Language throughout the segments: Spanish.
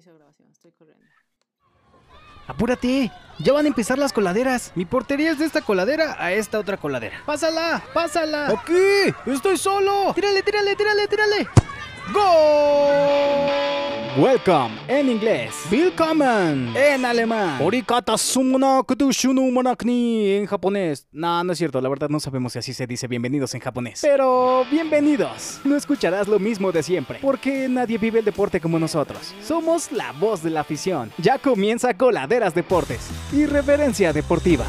inicio de grabación, estoy corriendo. ¡Apúrate! Ya van a empezar las coladeras. Mi portería es de esta coladera a esta otra coladera. ¡Pásala! ¡Pásala! ¡Aquí! ¡Estoy solo! ¡Tírale, tírale, tírale, tírale! ¡Gol! Welcome en inglés. Willkommen En alemán. Orikata monakni En japonés. No, no es cierto. La verdad no sabemos si así se dice bienvenidos en japonés. Pero bienvenidos. No escucharás lo mismo de siempre. Porque nadie vive el deporte como nosotros. Somos la voz de la afición. Ya comienza Coladeras Deportes. Irreverencia deportiva.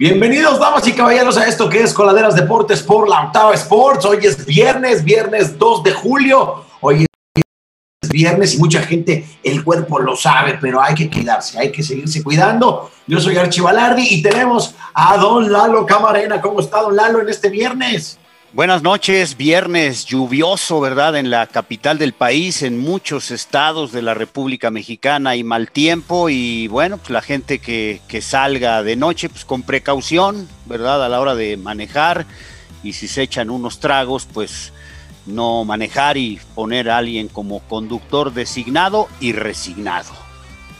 Bienvenidos, damas y caballeros, a esto que es Coladeras Deportes por la Octava Sports. Hoy es viernes, viernes 2 de julio. Hoy es viernes y mucha gente, el cuerpo lo sabe, pero hay que cuidarse, hay que seguirse cuidando. Yo soy Archie Balardi y tenemos a don Lalo Camarena. ¿Cómo está don Lalo en este viernes? Buenas noches, viernes lluvioso, ¿verdad? En la capital del país, en muchos estados de la República Mexicana hay mal tiempo y bueno, pues la gente que, que salga de noche, pues con precaución, ¿verdad? A la hora de manejar y si se echan unos tragos, pues no manejar y poner a alguien como conductor designado y resignado.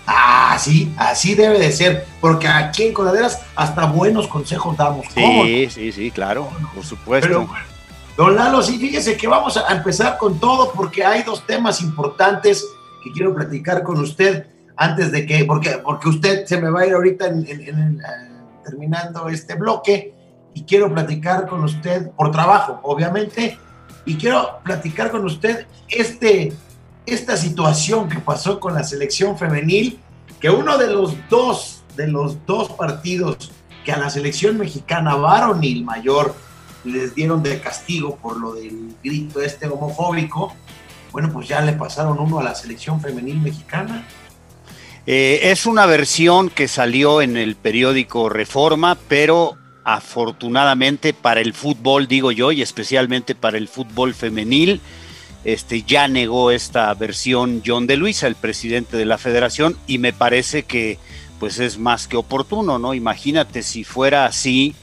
Ah, sí, así debe de ser, porque aquí en Coladeras hasta buenos consejos damos. Sí, sí, sí, claro, por supuesto. Pero, don Lalo, sí, fíjese que vamos a empezar con todo porque hay dos temas importantes que quiero platicar con usted antes de que, porque, porque usted se me va a ir ahorita en, en- en, eh, terminando este bloque y quiero platicar con usted por trabajo, obviamente, y quiero platicar con usted este, esta situación que pasó con la selección femenil, que uno de los dos, de los dos partidos que a la selección mexicana varonil mayor les dieron de castigo por lo del grito este homofóbico, bueno, pues ya le pasaron uno a la selección femenil mexicana. Eh, es una versión que salió en el periódico Reforma, pero afortunadamente para el fútbol, digo yo, y especialmente para el fútbol femenil, este, ya negó esta versión John de Luisa, el presidente de la federación, y me parece que pues es más que oportuno, ¿no? Imagínate si fuera así,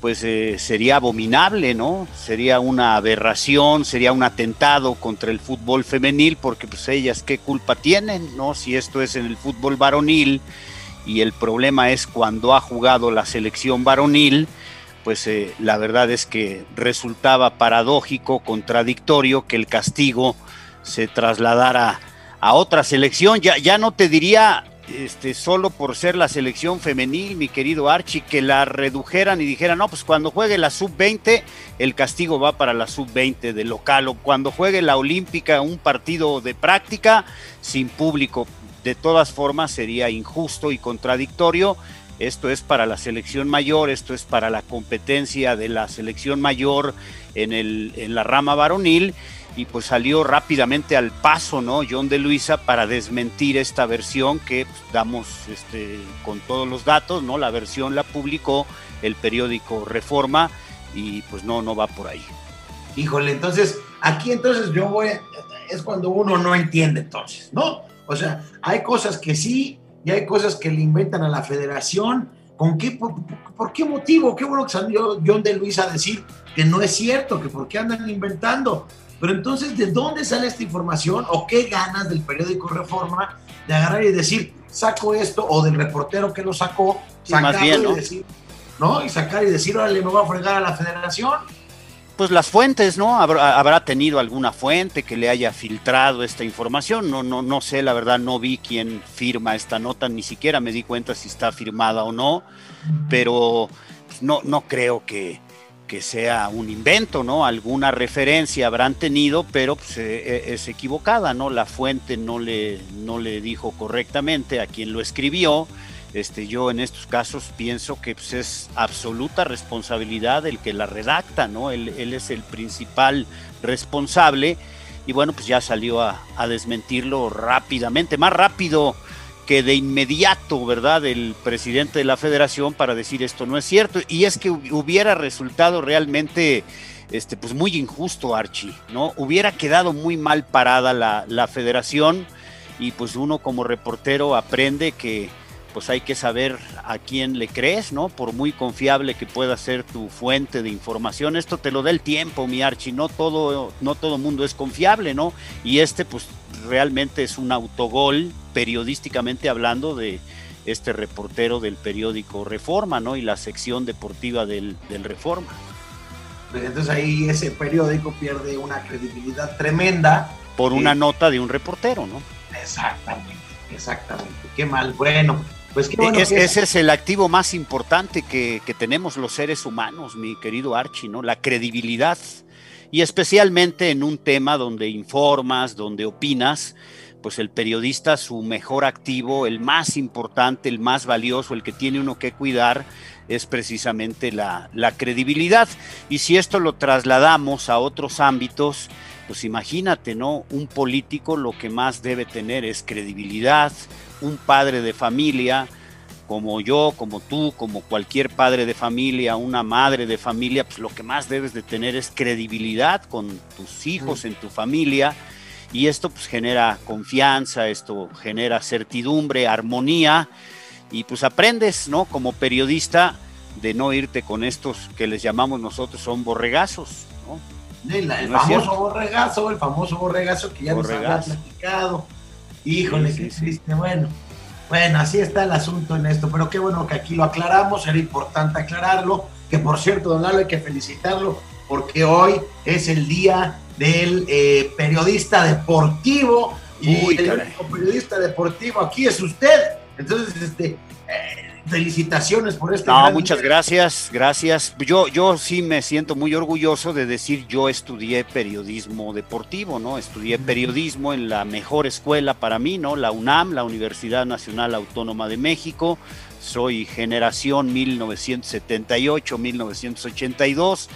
pues eh, sería abominable, ¿no? Sería una aberración, sería un atentado contra el fútbol femenil, porque pues ellas qué culpa tienen, ¿no? Si esto es en el fútbol varonil y el problema es cuando ha jugado la selección varonil, pues eh, la verdad es que resultaba paradójico, contradictorio que el castigo se trasladara a otra selección. Ya, ya no te diría este, solo por ser la selección femenil, mi querido Archie, que la redujeran y dijeran, no, pues cuando juegue la sub-20, el castigo va para la sub-20 de local, o cuando juegue la olímpica, un partido de práctica sin público. De todas formas, sería injusto y contradictorio. Esto es para la selección mayor, esto es para la competencia de la selección mayor en, el, en la rama varonil y pues salió rápidamente al paso, ¿no? John de Luisa para desmentir esta versión que pues, damos este, con todos los datos, ¿no? La versión la publicó el periódico Reforma y pues no, no va por ahí. Híjole, entonces, aquí entonces yo voy, es cuando uno no entiende entonces, ¿no? O sea, hay cosas que sí y hay cosas que le inventan a la federación. ¿Con qué, por, qué motivo? Qué bueno que salió John de Luis a decir que no es cierto, que por qué andan inventando. Pero entonces, ¿de dónde sale esta información o qué ganas del periódico Reforma de agarrar y decir, saco esto, o del reportero que lo sacó, Sí, más sacarlo bien, y ¿no? decir, ¿no? Y sacar y decir, órale, me voy a fregar a la federación. Pues las fuentes, ¿no? Habrá, habrá tenido alguna fuente que le haya filtrado esta información. No, no, no sé, la verdad, no vi quién firma esta nota, ni siquiera me di cuenta si está firmada o no, pero pues, no, no creo que, que sea un invento, ¿no? Alguna referencia habrán tenido, pero pues, eh, es equivocada, ¿no? La fuente no le, no le dijo correctamente a quien lo escribió. Este, yo en estos casos pienso que pues, es absoluta responsabilidad el que la redacta, ¿no? Él, es el principal responsable y bueno, pues ya salió a, desmentirlo rápidamente, más rápido que de inmediato, ¿verdad? El presidente de la federación para decir esto no es cierto. Y es que hubiera resultado realmente, este, pues muy injusto, Archie, ¿no? Hubiera quedado muy mal parada la federación y pues uno como reportero aprende que pues hay que saber a quién le crees, ¿no? Por muy confiable que pueda ser tu fuente de información, esto te lo da el tiempo, mi Archie, no todo, no todo mundo es confiable, ¿no? Y este, pues realmente es un autogol, periodísticamente hablando, de este reportero del periódico Reforma, ¿no? Y la sección deportiva del, del Reforma. Entonces ahí ese periódico pierde una credibilidad tremenda. Por una nota de un reportero, ¿no? Exactamente, exactamente. Qué mal. Bueno, pues bueno es, que ese es el activo más importante que, que, tenemos los seres humanos, mi querido Archie, ¿no? La credibilidad. Y especialmente en un tema donde informas, donde opinas, pues el periodista, su mejor activo, el más importante, el más valioso, el que tiene uno que cuidar, es precisamente la, la credibilidad. Y si esto lo trasladamos a otros ámbitos, pues imagínate, ¿no? Un político lo que más debe tener es credibilidad, un padre de familia, como yo, como tú, como cualquier padre de familia, una madre de familia, pues lo que más debes de tener es credibilidad con tus hijos, en tu familia, y esto pues genera confianza, esto genera certidumbre, armonía, y pues aprendes, ¿no? Como periodista, de no irte con estos que les llamamos nosotros son borregazos, ¿no? El, el ¿No famoso borregazo, el famoso borregazo que ya borregazo. nos había platicado. Híjole, sí, sí. Bueno, bueno, así está el asunto en esto, pero qué bueno que aquí lo aclaramos, era importante aclararlo, que por cierto, don Lalo, hay que felicitarlo, porque hoy es el día del eh, periodista deportivo, y Uy, el único periodista deportivo aquí es usted. Entonces, este, eh, felicitaciones por este. No, muchas día. gracias, gracias. Yo, yo sí me siento muy orgulloso de decir yo estudié periodismo deportivo, ¿no? Estudié periodismo en la mejor escuela para mí, ¿no? La UNAM, la Universidad Nacional Autónoma de México. Soy generación 1978-1982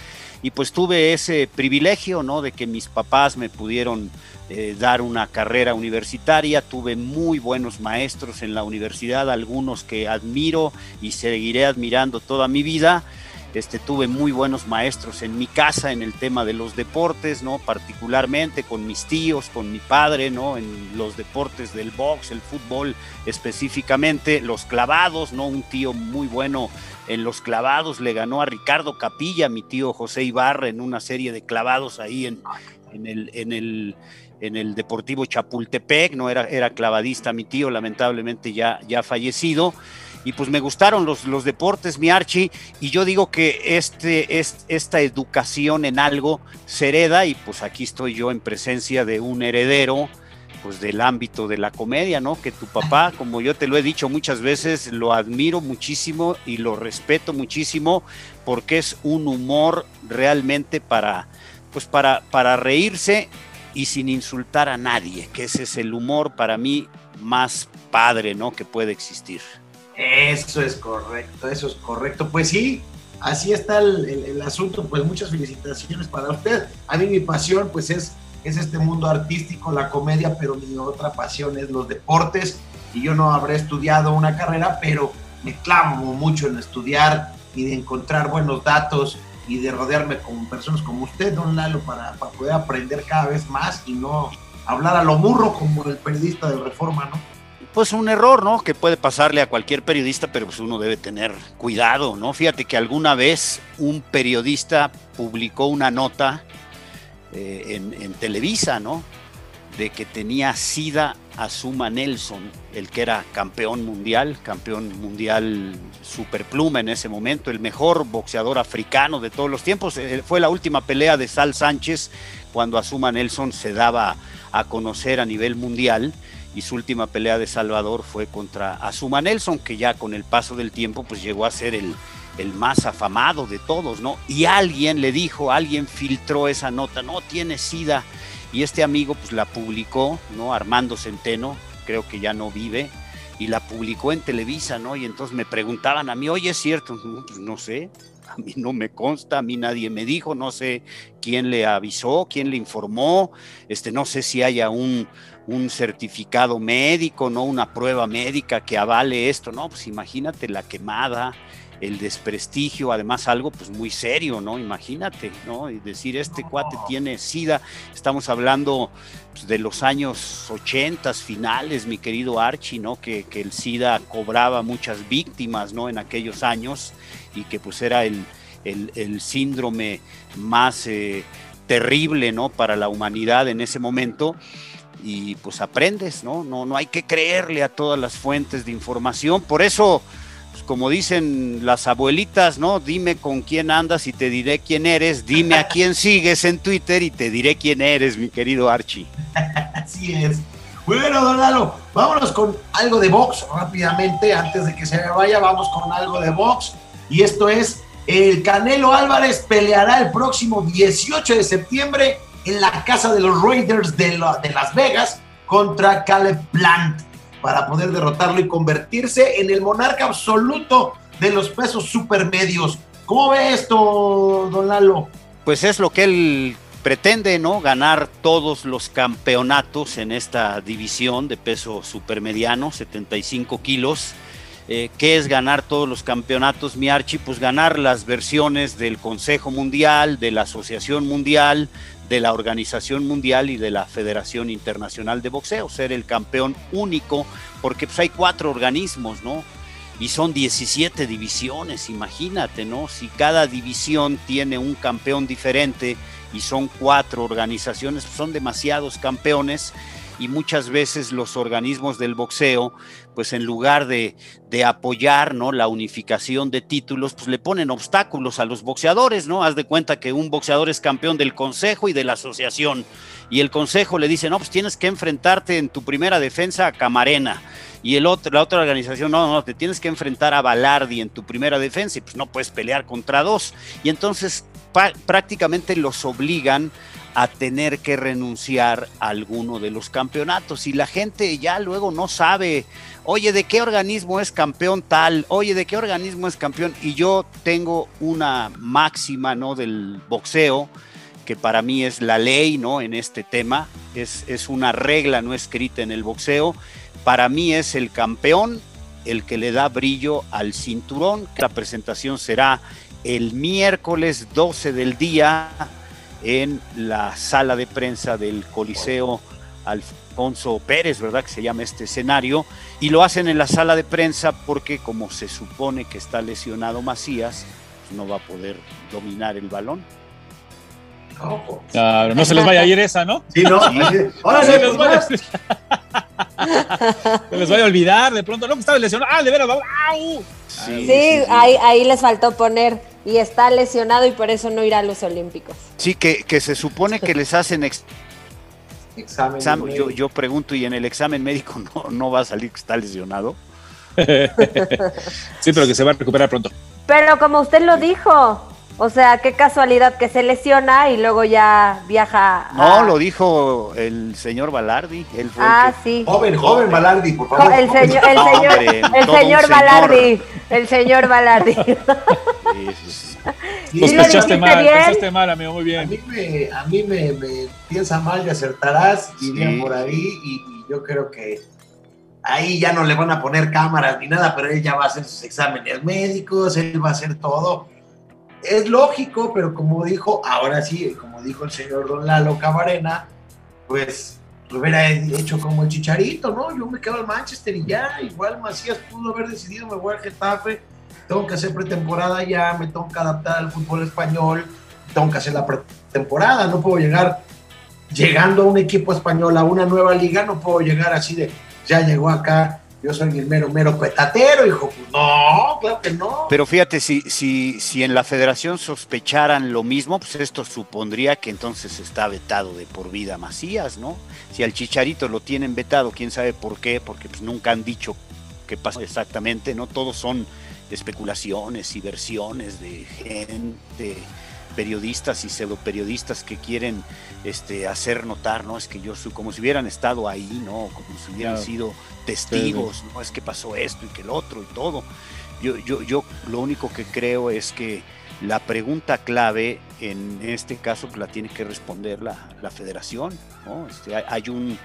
y pues tuve ese privilegio, ¿no? De que mis papás me pudieron eh, dar una carrera universitaria. Tuve muy buenos maestros en la universidad, algunos que admiro y seguiré admirando toda mi vida. Este, tuve muy buenos maestros en mi casa en el tema de los deportes, ¿no? Particularmente con mis tíos, con mi padre, ¿no? En los deportes del box, el fútbol específicamente, los clavados, ¿no? Un tío muy bueno en los clavados le ganó a Ricardo Capilla, mi tío José Ibarra, en una serie de clavados ahí en, el, en el en el Deportivo Chapultepec, no era, era clavadista mi tío, lamentablemente ya, ya fallecido. Y pues me gustaron los, los deportes, mi Archie, y yo digo que este, es, esta educación en algo se hereda, y pues aquí estoy yo en presencia de un heredero, pues del ámbito de la comedia, ¿no? Que tu papá, como yo te lo he dicho muchas veces, lo admiro muchísimo y lo respeto muchísimo porque es un humor realmente para, pues para, para reírse y sin insultar a nadie, que ese es el humor para mí más padre, ¿no? Que puede existir. Eso es correcto, eso es correcto. Pues sí, así está el, asunto. Pues muchas felicitaciones para usted. A mí mi pasión, pues es, es este mundo artístico, la comedia, pero mi otra pasión es los deportes. Y yo no habré estudiado una carrera, pero me clamo mucho en estudiar y de encontrar buenos datos y de rodearme con personas como usted, don Lalo, para, para, poder aprender cada vez más y no hablar a lo burro como el periodista de Reforma, ¿no? Pues un error, ¿no? Que puede pasarle a cualquier periodista, pero pues uno debe tener cuidado, ¿no? Fíjate que alguna vez un periodista publicó una nota eh, en, Televisa, ¿no? de que tenía SIDA Azuma Nelson, el que era campeón mundial, campeón mundial superpluma en ese momento, el mejor boxeador africano de todos los tiempos. Eh, fue la última pelea de Sal Sánchez cuando Azuma Nelson se daba a conocer a nivel mundial y su última pelea de Salvador fue contra Azuma Nelson, que ya con el paso del tiempo pues llegó a ser el, el más afamado de todos, ¿no? Y alguien le dijo, alguien filtró esa nota, no tiene SIDA y este amigo pues la publicó, ¿no? Armando Centeno, creo que ya no vive, y la publicó en Televisa, ¿no? Y entonces me preguntaban a mí, oye, ¿es cierto? No, pues no sé, a mí no me consta, a mí nadie me dijo, no sé quién le avisó, quién le informó, este, no sé si haya un, un certificado médico, ¿no? Una prueba médica que avale esto, ¿no? Pues imagínate la quemada, el desprestigio, además algo pues muy serio, ¿no? Imagínate, ¿no? Y decir, este cuate tiene SIDA, estamos hablando pues, de los años 80 finales, mi querido Archie, ¿no? Que, que, el SIDA cobraba muchas víctimas, ¿no? En aquellos años y que pues era el, el, el síndrome más eh, terrible, ¿no? Para la humanidad en ese momento y pues aprendes, ¿no? No, no hay que creerle a todas las fuentes de información, por eso pues, como dicen las abuelitas, ¿no? Dime con quién andas y te diré quién eres, dime a quién sigues en Twitter y te diré quién eres, mi querido Archie. Así es. Bueno, don Lalo, vámonos con algo de box rápidamente, antes de que se me vaya, vamos con algo de box. Y esto es, el Canelo Álvarez peleará el próximo 18 de septiembre en la casa de los Raiders de, la, de Las Vegas contra Caleb Plant para poder derrotarlo y convertirse en el monarca absoluto de los pesos supermedios. ¿Cómo ve esto, don Lalo? Pues es lo que él pretende, ¿no? Ganar todos los campeonatos en esta división de peso supermediano, 75 kilos. Eh, ¿Qué es ganar todos los campeonatos, mi Archie? Pues ganar las versiones del Consejo Mundial, de la Asociación Mundial, de la Organización Mundial y de la Federación Internacional de Boxeo, ser el campeón único, porque pues hay cuatro organismos, ¿no? Y son 17 divisiones, imagínate, ¿no? Si cada división tiene un campeón diferente y son cuatro organizaciones, pues son demasiados campeones y muchas veces los organismos del boxeo, pues en lugar de, de, apoyar ¿no? la unificación de títulos, pues le ponen obstáculos a los boxeadores, ¿no? Haz de cuenta que un boxeador es campeón del consejo y de la asociación, y el consejo le dice, no, pues tienes que enfrentarte en tu primera defensa a Camarena. Y el otro, la otra organización, no, no, te tienes que enfrentar a Balardi en tu primera defensa y pues no puedes pelear contra dos. Y entonces prácticamente los obligan a tener que renunciar a alguno de los campeonatos y la gente ya luego no sabe, oye, ¿de qué organismo es campeón tal? Oye, ¿de qué organismo es campeón? Y yo tengo una máxima, ¿no? Del boxeo, que para mí es la ley, ¿no? En este tema, es, es una regla no escrita en el boxeo. Para mí es el campeón el que le da brillo al cinturón. La presentación será el miércoles 12 del día en la sala de prensa del Coliseo Alfonso Pérez, ¿verdad? Que se llama este escenario. Y lo hacen en la sala de prensa porque como se supone que está lesionado Macías, pues no va a poder dominar el balón. Claro, no se les vaya a ir esa, ¿no? Sí, no. Ahora se les vaya. se les vaya a olvidar de pronto, no, que estaba lesionado. Ah, de veras, ¡au! Sí, sí, sí, Ahí, ahí les faltó poner y está lesionado y por eso no irá a los Olímpicos. Sí, que, que se supone que les hacen ex examen. examen yo, yo, pregunto, ¿y en el examen médico no, no va a salir que está lesionado? sí, pero que se va a recuperar pronto. Pero como usted lo dijo, o sea, qué casualidad que se lesiona y luego ya viaja. A... No, lo dijo el señor Balardi. Él fue ah, el que... sí. Joven, joven Balardi, por favor. El señor, el señor, hombre, el señor. Balardi. El señor Balardi. Sí, mal, bien. pensaste mal, amigo, muy A bien. mí me, a mí me, me piensa mal y acertarás, dirían Sí. por ahí, y, y yo creo que ahí ya no le van a poner cámaras ni nada, pero él ya va a hacer sus exámenes médicos, él va a hacer todo. Es lógico, pero como dijo, ahora sí, como dijo el señor Don Lalo Camarena, pues lo hubiera hecho como el chicharito, ¿no? Yo me quedo al Manchester y ya, igual Macías pudo haber decidido, me voy al Getafe, tengo que hacer pretemporada ya, me tengo que adaptar al fútbol español, tengo que hacer la pretemporada, no puedo llegar llegando a un equipo español, a una nueva liga, no puedo llegar así de, ya llegó acá, yo soy el mero, mero petatero, hijo, no, claro que no. Pero fíjate, si, si, si en la federación sospecharan lo mismo, pues esto supondría que entonces está vetado de por vida Macías, ¿no? Si al Chicharito lo tienen vetado, quién sabe por qué, porque pues nunca han dicho qué pasa exactamente, ¿no? Todos son especulaciones y versiones de gente, periodistas y pseudoperiodistas que quieren este, hacer notar, ¿no? Es que yo soy como si hubieran estado ahí, ¿no? Como si hubieran Claro. sido testigos, ¿no? Es que pasó esto y que el otro y todo. Yo, yo, yo lo único que creo es que la pregunta clave en este caso pues, la tiene que responder la, la federación, ¿no? Este, hay, hay un,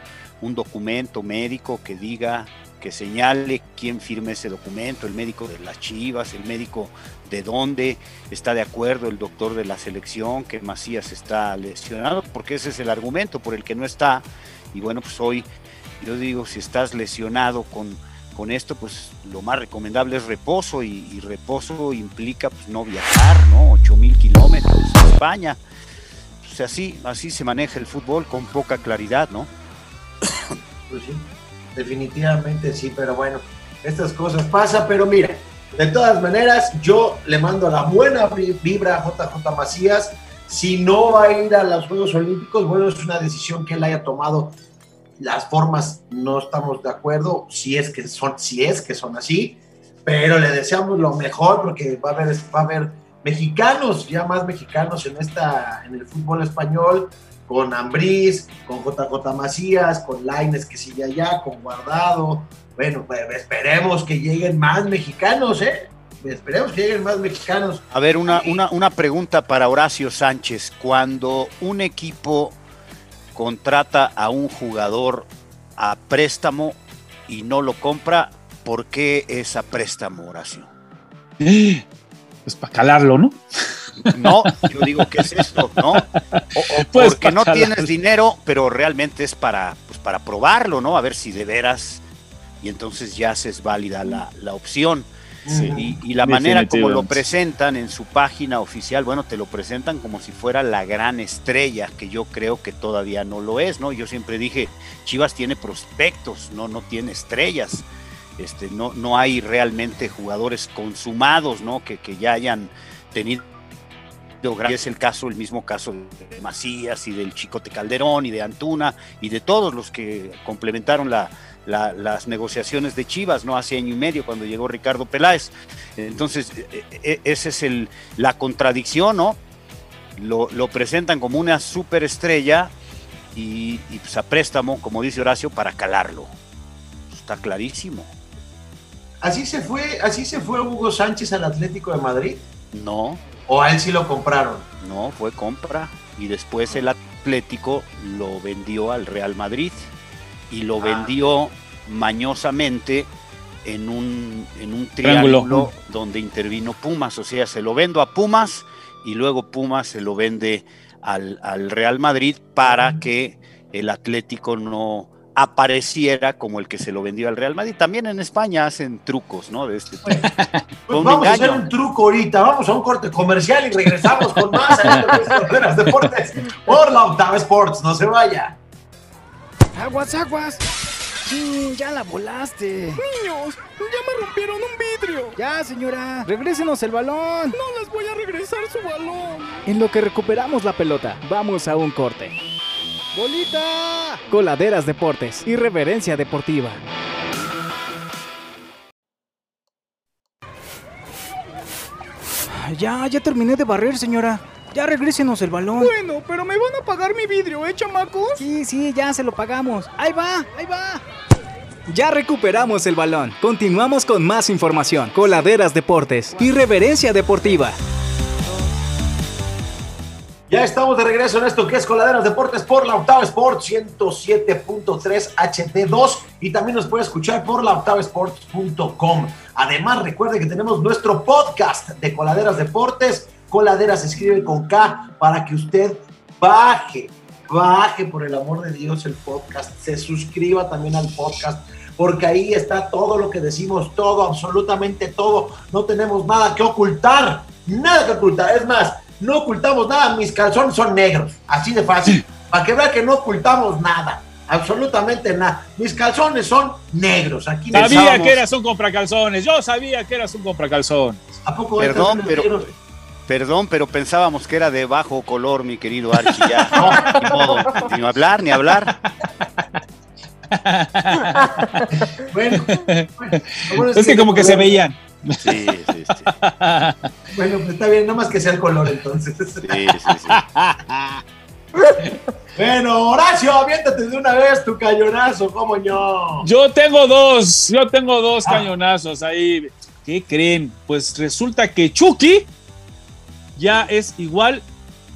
un documento médico que diga que señale quién firme ese documento, el médico de las Chivas, el médico de dónde está de acuerdo el doctor de la selección, que Macías está lesionado, porque ese es el argumento por el que no está. Y bueno, pues hoy yo digo, si estás lesionado con, con esto, pues lo más recomendable es reposo y, reposo implica pues no viajar, ¿no? 8 mil kilómetros a España. Pues así, así se maneja el fútbol con poca claridad, ¿no? Pues sí, definitivamente sí, pero bueno, estas cosas pasan, pero mira, de todas maneras, yo le mando la buena vibra a JJ Macías. Si no va a ir a los Juegos Olímpicos, bueno, es una decisión que él haya tomado. Las formas no estamos de acuerdo, si es que son, si es que son así, pero le deseamos lo mejor porque va a haber, va a haber mexicanos, ya más mexicanos en esta, en el fútbol español, con Ambriz, con JJ Macías, con Laines que sigue allá, con Guardado. Bueno, pues esperemos que lleguen más mexicanos, ¿eh? Esperemos que lleguen más mexicanos. A ver, una, una, una pregunta para Horacio Sánchez. Cuando un equipo contrata a un jugador a préstamo y no lo compra, ¿por qué es a préstamo, Horacio? Pues para calarlo, ¿no? No, yo digo, ¿qué es esto? ¿No? O, pues porque no tienes dinero, pero realmente es para, pues para probarlo, ¿no? A ver si de veras, y entonces ya es válida la, la opción. y, la manera como lo presentan en su página oficial, bueno, te lo presentan como si fuera la gran estrella, que yo creo que todavía no lo es, ¿no? Yo siempre dije, Chivas tiene prospectos, no, no tiene estrellas. Este, no, no hay realmente jugadores consumados, ¿no? Que, que ya hayan tenido es el caso, el mismo caso de Macías y del Chicote Calderón y de Antuna y de todos los que complementaron las negociaciones de Chivas, ¿no? Hace año y medio cuando llegó Ricardo Peláez. Entonces, e, e, esa es el, la contradicción, ¿no? Lo, presentan como una superestrella y, y pues a préstamo, como dice Horacio, para calarlo. Está clarísimo. Así se fue, así se fue Hugo Sánchez al Atlético de Madrid. No, ¿O a él sí lo compraron? No, fue compra. Y después el Atlético lo vendió al Real Madrid. Y lo ah. vendió mañosamente en un, en un triángulo donde intervino Pumas. O sea, se lo vendo a Pumas y luego Pumas se lo vende al, al Real Madrid para que el Atlético no, apareciera como el que se lo vendió al Real Madrid. También en España hacen trucos, ¿no? De este pues, vamos a hacer un truco ahorita, vamos a un corte comercial y regresamos con más de Deportes por la Octava Sports, no se vaya. Aguas, aguas. ya la volaste. Niños, ya me rompieron un vidrio. Ya, señora, regrésenos el balón. No les voy a regresar su balón. En lo que recuperamos la pelota, vamos a un corte. ¡Bolita! Coladeras Deportes. Irreverencia Deportiva. Ya, ya terminé de barrer, señora. Ya regrésenos el balón. Bueno, pero me van a pagar mi vidrio, ¿eh, chamacos? Sí, sí, ya se lo pagamos. Ahí va, ahí va. Ya recuperamos el balón. Continuamos con más información. Coladeras Deportes. Irreverencia Deportiva. Ya estamos de regreso en esto que es Coladeras Deportes por la Octava Sport 107.3 HD2 y también nos puede escuchar por la octavasports.com. Además, recuerde que tenemos nuestro podcast de Coladeras Deportes. Coladeras se escribe con K para que usted baje, baje por el amor de Dios el podcast, se suscriba también al podcast porque ahí está todo lo que decimos, todo, absolutamente todo. No tenemos nada que ocultar, nada que ocultar. Es más, no ocultamos nada, mis calzones son negros, así de fácil, para que vea que no ocultamos nada, absolutamente nada. Mis calzones son negros. Aquí sabía que eras un compracalzones, yo sabía que eras un compracalzones. ¿A poco Perdón, pero Perdón, pero pensábamos que era de bajo color, mi querido Archie. Ya, no, ni modo, ni hablar, ni hablar. bueno, bueno, es que como que se veían. Sí, sí, sí. bueno, pues está bien, nada más que sea el color entonces. Sí, sí, sí. Bueno, Horacio, aviéntate de una vez tu cañonazo, ¿cómo yo? Yo tengo dos, yo tengo dos ah. cañonazos ahí. ¿Qué creen? Pues resulta que Chucky ya es igual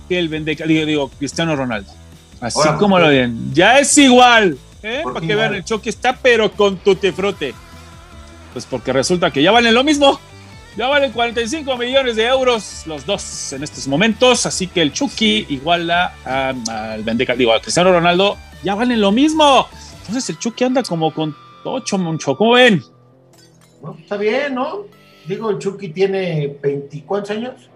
que el Vendeca, digo, digo Cristiano Ronaldo. Así como lo ven. Ya es igual. ¿eh? Para que vean, el Chucky está, pero con tutti frutti. Pues porque resulta que ya valen lo mismo. Ya valen 45 millones de euros los dos en estos momentos. Así que el Chucky iguala al Vendeca, digo, a Cristiano Ronaldo, ya valen lo mismo. Entonces el Chucky anda como con 8, mucho. ¿Cómo ven? No, está bien, ¿no? Digo, el Chucky tiene 20, ¿cuántos años?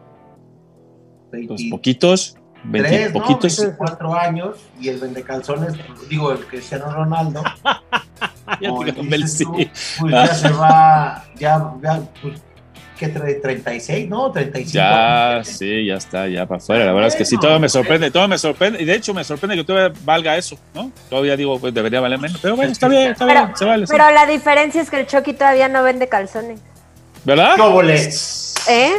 Los 23, poquitos, 20 ¿no? poquitos. 24 años y el vendecalzones, digo, el Cristiano Ronaldo, Ya como te dices convencí. tú, pues ya se va, ya, ya pues, ¿qué trae? 36, ¿no? 35. Ya, sí, ya está, ya para afuera. La verdad es que sí, todo me sorprende, todo me sorprende. Y de hecho, me sorprende que todavía valga eso, ¿no? Todavía digo, pues debería valer menos. Pero bueno, está bien, está Pero, bien, se vale. sí. pero la diferencia es que el Chucky todavía no vende calzones. ¿Verdad? ¿Eh?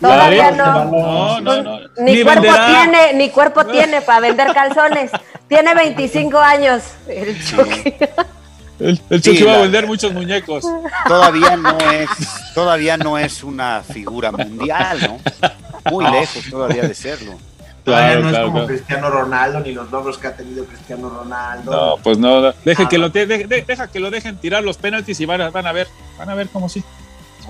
¿Todavía? Todavía no. No, no, no. Ni, Ni cuerpo venderá. tiene, ni cuerpo tiene para vender calzones. Tiene 25 años. El Chucky. El, el Chucky Sí, va a la- vender muchos muñecos. Todavía no es, todavía no es una figura mundial, ¿no? Muy lejos todavía de serlo. Todavía Claro, no claro, es como claro. Cristiano Ronaldo ni los logros que ha tenido Cristiano Ronaldo. No, pues no, no. Deja, Ah, que lo de- de- deja que lo dejen tirar los penaltis y van a, van a ver. Van a ver cómo sí.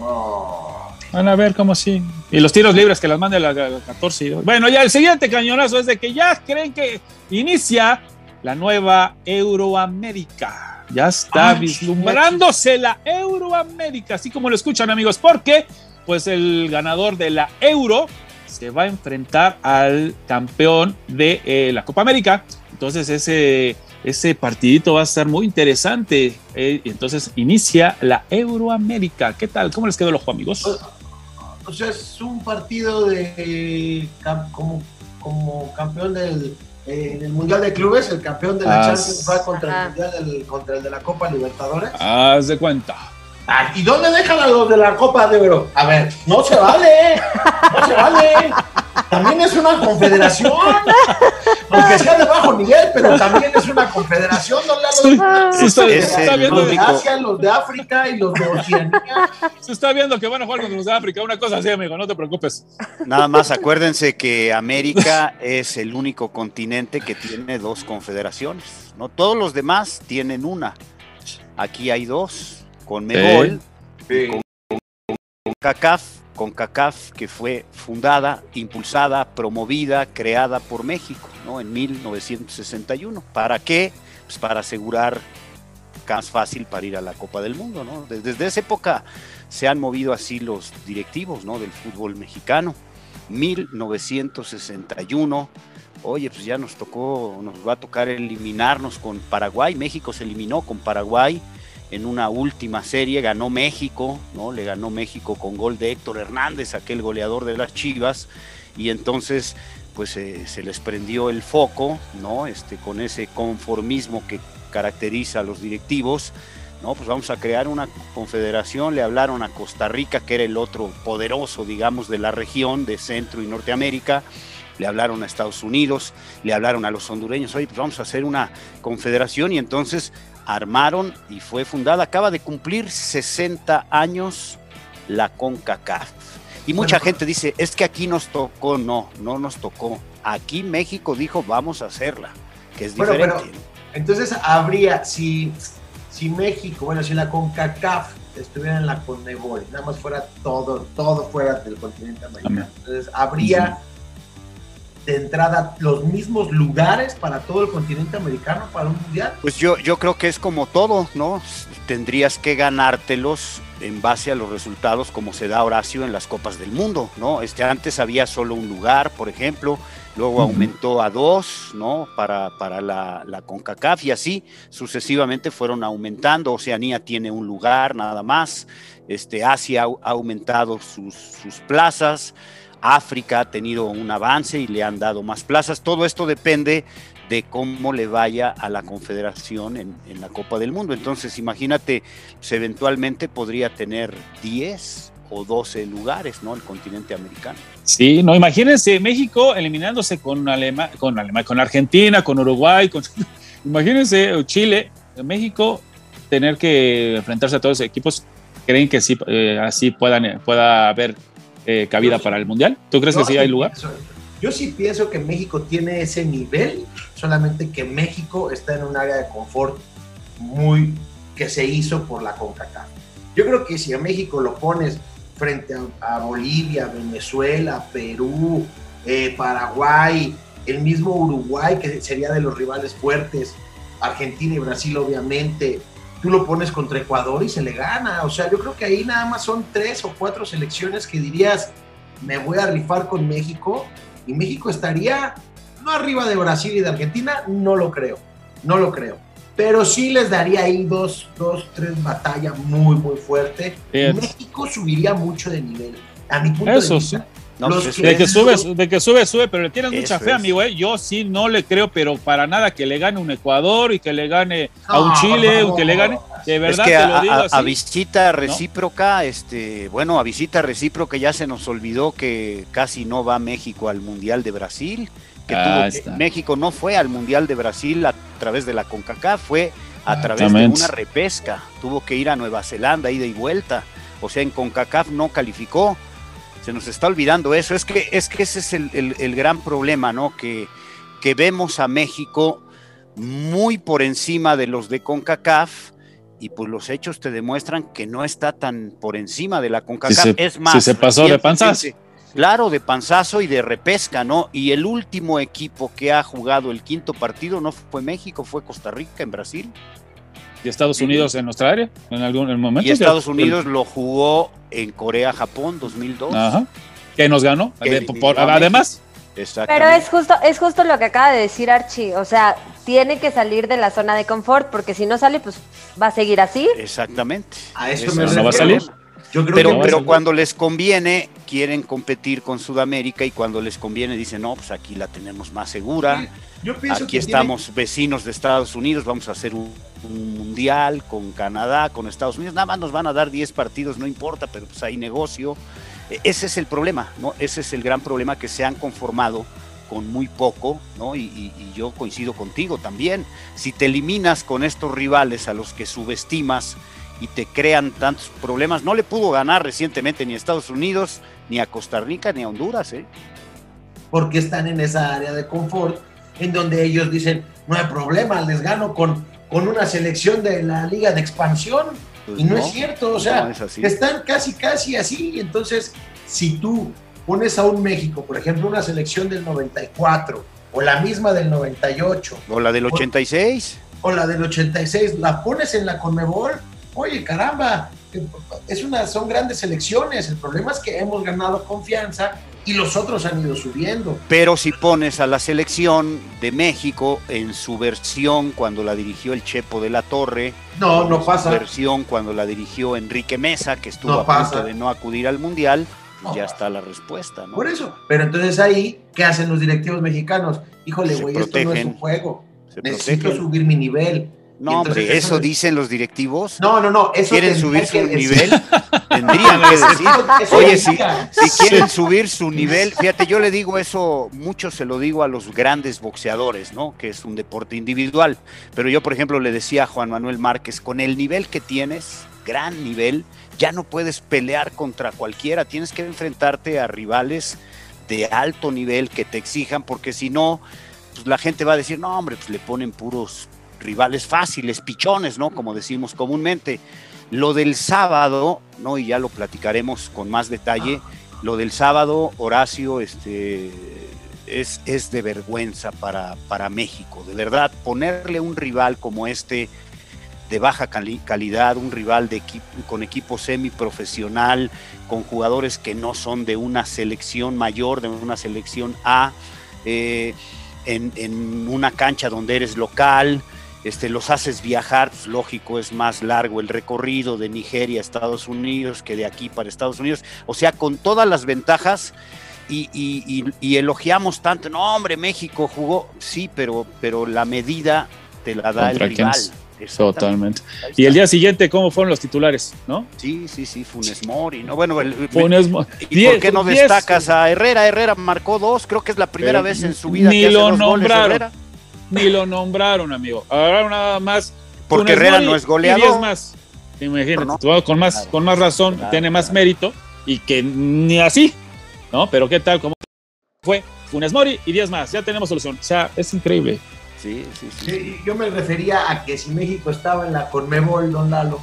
Oh. Van a ver cómo sí. Y los tiros libres que las mande a la, a la 14. y- Bueno, ya el siguiente cañonazo es de que ya creen que inicia la nueva Euroamérica. Ya está Ah, vislumbrándose la Euroamérica, así como lo escuchan amigos, porque pues el ganador de la Euro se va a enfrentar al campeón de eh, la Copa América. Entonces ese, ese partidito va a estar muy interesante. Eh, y entonces inicia la Euroamérica. ¿Qué tal? ¿Cómo les quedó el ojo amigos? O sea, es un partido de cam- como, como campeón del eh, en el Mundial de Clubes, el campeón de la Ah, Champions va contra el Mundial del, contra el de la Copa Libertadores. Haz de cuenta. Ah, ¿Y dónde dejan a los de la Copa de Oro? A ver, no se vale, no se vale. También es una confederación, aunque sea de bajo nivel, pero también es una confederación, el viendo, Los de Asia, los de África y los de Oceanía. se está viendo que van a jugar contra los de África. Una cosa así, amigo, no te preocupes. Nada más acuérdense que América es el único continente que tiene dos confederaciones. No todos los demás tienen una. Aquí hay dos, con Megol, con CACAF, con CACAF que fue fundada, impulsada, promovida, creada por México, ¿no? En 1961. ¿Para qué? Pues para asegurar más fácil para ir a la Copa del Mundo, ¿no? Desde, desde esa época se han movido así los directivos, ¿no? Del fútbol mexicano. 1961. Oye, pues ya nos tocó, nos va a tocar eliminarnos con Paraguay. México se eliminó con Paraguay en una última serie, ganó México, ¿no? Le ganó México con gol de Héctor Hernández, aquel goleador de las Chivas, y entonces pues eh, se les prendió el foco, ¿no? Este, con ese conformismo que caracteriza a los directivos, ¿no? Pues vamos a crear una confederación, le hablaron a Costa Rica, que era el otro poderoso, digamos, de la región de Centro y Norteamérica, le hablaron a Estados Unidos, le hablaron a los hondureños, oye, pues vamos a hacer una confederación y entonces armaron y fue fundada, acaba de cumplir 60 años la CONCACAF. Y mucha Bueno, gente dice, es que aquí nos tocó, no, no nos tocó. Aquí México dijo, vamos a hacerla, que es Bueno, diferente. pero- Entonces habría, si, si México, bueno, si la CONCACAF estuviera en la CONMEBOL, nada más fuera todo, todo fuera del continente americano. Entonces habría de entrada los mismos lugares para todo el continente americano para un mundial. Pues yo, yo creo que es como todo, ¿no? Tendrías que ganártelos en base a los resultados como se da Horacio en las Copas del Mundo, ¿no? Este, antes había solo un lugar, por ejemplo, luego aumentó a dos, ¿no? Para, para la, la CONCACAF y así sucesivamente fueron aumentando. Oceanía tiene un lugar nada más, este, Asia ha ha aumentado sus, sus plazas, África ha tenido un avance y le han dado más plazas. Todo esto depende de cómo le vaya a la Confederación en, la Copa del Mundo. Entonces, imagínate, pues, eventualmente podría tener 10 o 12 lugares, ¿no? El continente americano. Sí, no, imagínense México eliminándose con Alema- con, Alema- con Argentina, con Uruguay, con, imagínense Chile, México tener que enfrentarse a todos los equipos. ¿Creen que sí, eh, así puedan, pueda haber eh, cabida para el Mundial? ¿Tú crees que sí hay lugar? pienso- yo sí pienso que México tiene ese nivel solamente que México está en un área de confort muy que se hizo por la CONCACAF. Yo creo que si a México lo pones frente a, a Bolivia, Venezuela, Perú, eh, Paraguay, el mismo Uruguay, que sería de los rivales fuertes, Argentina y Brasil obviamente, tú lo pones contra Ecuador y se le gana. O sea, yo creo que ahí nada más son tres o cuatro selecciones que dirías, me voy a rifar con México y México estaría no arriba de Brasil y de Argentina, no lo creo, no lo creo. Pero sí les daría ahí dos, dos tres batallas muy, muy fuerte. México subiría mucho de nivel, a mi punto Eso de sí. No, Los pues, que- De que sube, de que sube, sube, pero le tienes mucha fe, es. amigo. ¿eh? Yo sí no le creo, pero para nada que le gane un Ecuador y que le gane a un No, Chile, no. que le gane. De Es verdad que te lo a, digo a- así. a visita recíproca, este, bueno, a visita recíproca ya se nos olvidó que casi no va México al Mundial de Brasil, que Ah, tuvo-. México no fue al Mundial de Brasil a través de la CONCACAF, fue a través de una repesca, tuvo que ir a Nueva Zelanda, ida y vuelta, o sea, en CONCACAF no calificó, se nos está olvidando eso, es que, es que ese es el, el- el gran problema, ¿no? Que, que vemos a México muy por encima de los de CONCACAF, y pues los hechos te demuestran que no está tan por encima de la CONCACAF. se- es más, si se pasó de Claro, de panzazo y de repesca, ¿no? Y el último equipo que ha jugado el quinto partido no fue México, fue Costa Rica en Brasil. Y Estados Unidos en nuestra área, en algún momento. Y Estados Unidos lo jugó en Corea, Japón, 2002. Ajá. Que nos ganó. Que por- además, Exactamente. Pero es justo, es justo lo que acaba de decir Archie. O sea, tiene que salir de la zona de confort, porque si no sale, pues va a seguir así. Exactamente. A eso Ese me es no va a el salir. Problema. Yo creo Pero, que pero cuando les conviene, quieren competir con Sudamérica y cuando les conviene dicen, no, pues aquí la tenemos más segura. yo pienso Aquí que estamos vecinos de Estados Unidos, vamos a hacer un, un mundial con Canadá, con Estados Unidos, nada más nos van a dar 10 partidos, no importa, pero pues hay negocio. E- Ese es el problema, ¿no? Ese es el gran problema que se han conformado con muy poco, ¿no? Y, y- y yo coincido contigo también. Si te eliminas con estos rivales a los que subestimas y te crean tantos problemas, no le pudo ganar recientemente ni a Estados Unidos, ni a Costa Rica, ni a Honduras, ¿eh? porque están en esa área de confort en donde ellos dicen, no hay problema, les gano con, con una selección de la liga de expansión. Pues y no, es cierto, o sea, no es así. están casi, casi así. Entonces, si tú pones a un México, por ejemplo, una selección del 94 o la misma del 98 O la del 86. o la del 86, la pones en la Conmebol, oye, caramba, es una, son grandes selecciones. El problema es que hemos ganado confianza y los otros han ido subiendo. Pero si pones a la selección de México en su versión cuando la dirigió el Chepo de la Torre, No, en no su pasa. versión cuando la dirigió Enrique Mesa, que estuvo No a punto de no acudir al Mundial, No ya está la respuesta, ¿no? Por eso. Pero entonces ahí, ¿qué hacen los directivos mexicanos? Híjole, güey, esto no es un juego. Necesito protegen. subir mi nivel. No, entonces hombre, eso eso es- dicen los directivos. No, no, no. Eso ¿Quieren subir su decir- nivel? Tendrían que decir. Oye, si, si quieren subir su nivel, fíjate, yo le digo eso, mucho se lo digo a los grandes boxeadores, ¿no? Que es un deporte individual. Pero yo, por ejemplo, le decía a Juan Manuel Márquez, con el nivel que tienes, gran nivel, ya no puedes pelear contra cualquiera, tienes que enfrentarte a rivales de alto nivel que te exijan, porque si no, pues la gente va a decir, no, hombre, pues le ponen puros rivales fáciles, pichones, ¿no? Como decimos comúnmente. Lo del sábado, ¿no? Y ya lo platicaremos con más detalle. Lo del sábado, Horacio, este, es, es de vergüenza para, para México. De verdad, ponerle un rival como este de baja cali- calidad, un rival de equipo, con equipo semiprofesional, con jugadores que no son de una selección mayor, de una selección A, eh, en, en una cancha donde eres local, este, los haces viajar, pues, lógico, es más largo el recorrido de Nigeria a Estados Unidos que de aquí para Estados Unidos, o sea, con todas las ventajas y, y- y- y elogiamos tanto, no hombre, México jugó, sí, pero, pero la medida te la da el ¿Contra rival. totalmente. Y el día siguiente, ¿cómo fueron los titulares? ¿No? Sí, sí, sí, Funes Mori, ¿no? Bueno, el- Funes Mo- ¿y diez- por qué no diez- destacas a Herrera? Herrera marcó dos, creo que es la primera Pero vez en su vida ni que hace lo dos goles nombraron. Herrera. Ni lo nombraron, amigo. Ahora nada más. Porque Herrera no es y goleador. diez más. Imagínate, No. tú, con más, Claro. con más razón, Claro, tiene más claro. mérito y que ni así, ¿no? Pero qué tal, cómo fue Funes Mori y 10 más, ya tenemos solución. O sea, es increíble. Sí, sí, sí. Sí, yo me refería a que si México estaba en la Conmebol, don Lalo,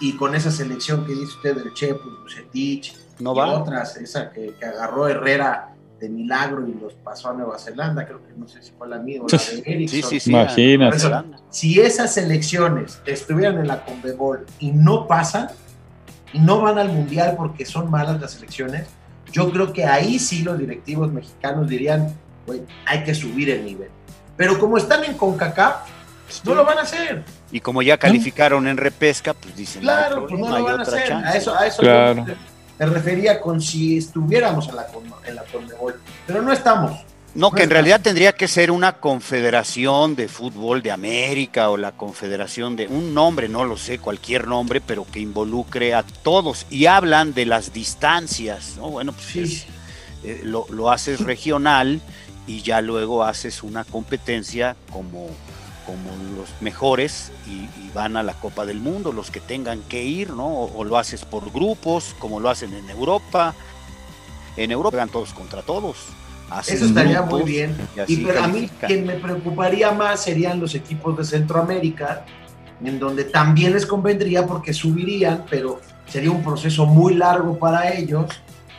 y con esa selección que dice usted del Chepo, Bucetich, No y va. otras, esa que, que agarró Herrera de milagro y los pasó a Nueva Zelanda, creo que no sé si fue la mía o la de Ericsson. Sí, sí, sí. Imagínate. Eso, si esas selecciones estuvieran en la Conmebol y no pasan, y no van al Mundial porque son malas las selecciones, yo creo que ahí sí los directivos mexicanos dirían, "Güey, hay que subir el nivel. Pero como están en CONCACAF, no lo van a hacer. Y como ya calificaron en repesca, pues dicen, Claro, no pues no lo van a hacer. chance. A eso, a eso Claro. yo me refería con si estuviéramos en la, en la Conmebol. Pero no estamos. No, que en realidad tendría que ser una confederación de fútbol de América o la confederación de un nombre, no lo sé, cualquier nombre, pero que involucre a todos. Y hablan de las distancias, ¿no? Bueno, pues Sí. es- eh, lo, lo haces regional y ya luego haces una competencia como, como los mejores y, y van a la Copa del Mundo, los que tengan que ir, ¿no? O, o lo haces por grupos, como lo hacen en Europa. En Europa van todos contra todos. Hacen Eso estaría grupos muy bien. y Y pero a mí quien me preocuparía más serían los equipos de Centroamérica, en donde también les convendría porque subirían, pero sería un proceso muy largo para ellos.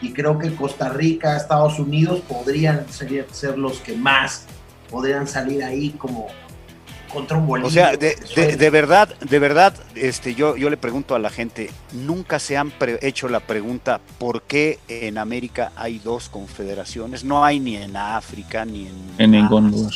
Y creo que Costa Rica, Estados Unidos podrían ser, ser los que más podrían salir ahí como contra un bolillo. O sea, de, de- de verdad, de verdad, este, yo, yo le pregunto a la gente, nunca se han pre- hecho la pregunta por qué en América hay dos confederaciones, no hay ni en África ni en, En ningún Asia, lugar.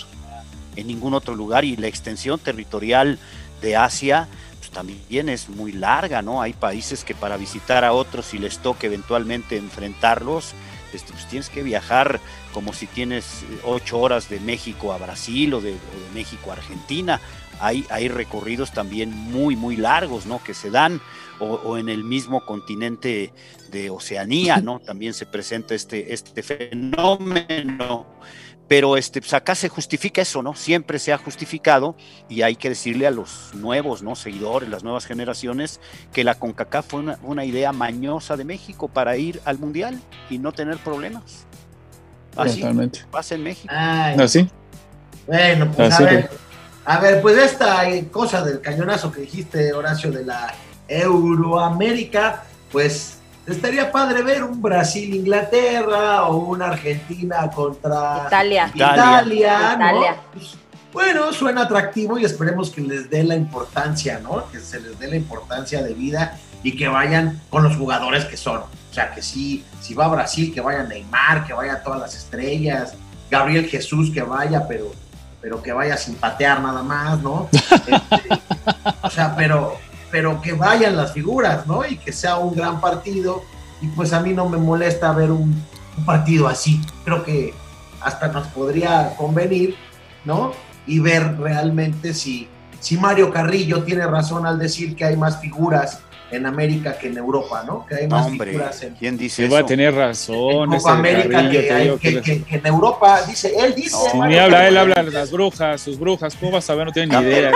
en ningún otro lugar y la extensión territorial de Asia pues, también es muy larga, ¿no? Hay países que para visitar a otros y les toque eventualmente enfrentarlos, este, pues tienes que viajar como si tienes eh, ocho horas de México a Brasil o de, o de México a Argentina. Hay, hay recorridos también muy, muy largos, ¿no? Que se dan, o, o en el mismo continente de Oceanía, ¿no? También se presenta este, este fenómeno. Pero este, pues acá se justifica eso, ¿no? Siempre se ha justificado y hay que decirle a los nuevos, ¿no? Seguidores, las nuevas generaciones, que la CONCACAF fue una, una idea mañosa de México para ir al Mundial y no tener problemas. Así Totalmente. pasa en México. Ay, ¿Así? Bueno, pues Así a ver. A ver, pues esta eh, cosa del cañonazo que dijiste, Horacio, de la Euroamérica, pues estaría padre ver un Brasil-Inglaterra o una Argentina contra Italia. Italia, ¿no? Italia. Pues, bueno, suena atractivo y esperemos que les dé la importancia, ¿no? Que se les dé la importancia de vida y que vayan con los jugadores que son. O sea, que sí, si va a Brasil, que vaya Neymar, que vaya todas las estrellas, Gabriel Jesús, que vaya, pero, pero que vaya sin patear nada más, ¿no? Este, o sea, pero, pero que vayan las figuras, ¿no? Y que sea un gran partido. Y pues a mí no me molesta ver un, un partido así. Creo que hasta nos podría convenir, ¿no? Y ver realmente si, si Mario Carrillo tiene razón al decir que hay más figuras en América que en Europa, ¿no? Que hay más hombre, figuras en, ¿quién dice Se va a eso? tener en razón. Copa América Carrillo, que, te hay- digo que- que- que- que en Europa, dice, él dice. No, Ni Mario habla, él habla de las brujas, sus brujas. ¿Cómo vas a ver? No tienen ni idea.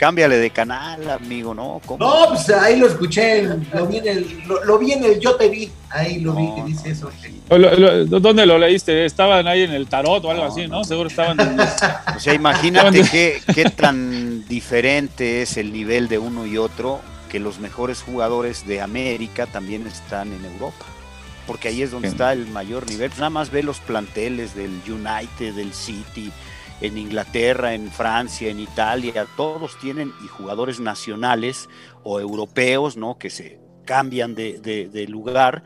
Cámbiale, de canal, amigo, ¿no? ¿Cómo? No, pues ahí lo escuché, lo vi en el, lo, lo vi en el Yo Te Vi, ahí lo vi No, que dice no, eso. O lo- lo- ¿Dónde lo leíste? Estaban ahí en el tarot o algo No, así, no, ¿no? Seguro estaban en O sea, imagínate qué, qué tan diferente es el nivel de uno y otro, que los mejores jugadores de América también están en Europa. Porque ahí es donde Sí. está el mayor nivel. Pues nada más ve los planteles del United, del City, en Inglaterra, en Francia, en Italia, todos tienen y jugadores nacionales o europeos, ¿no? Que se cambian de, de- de lugar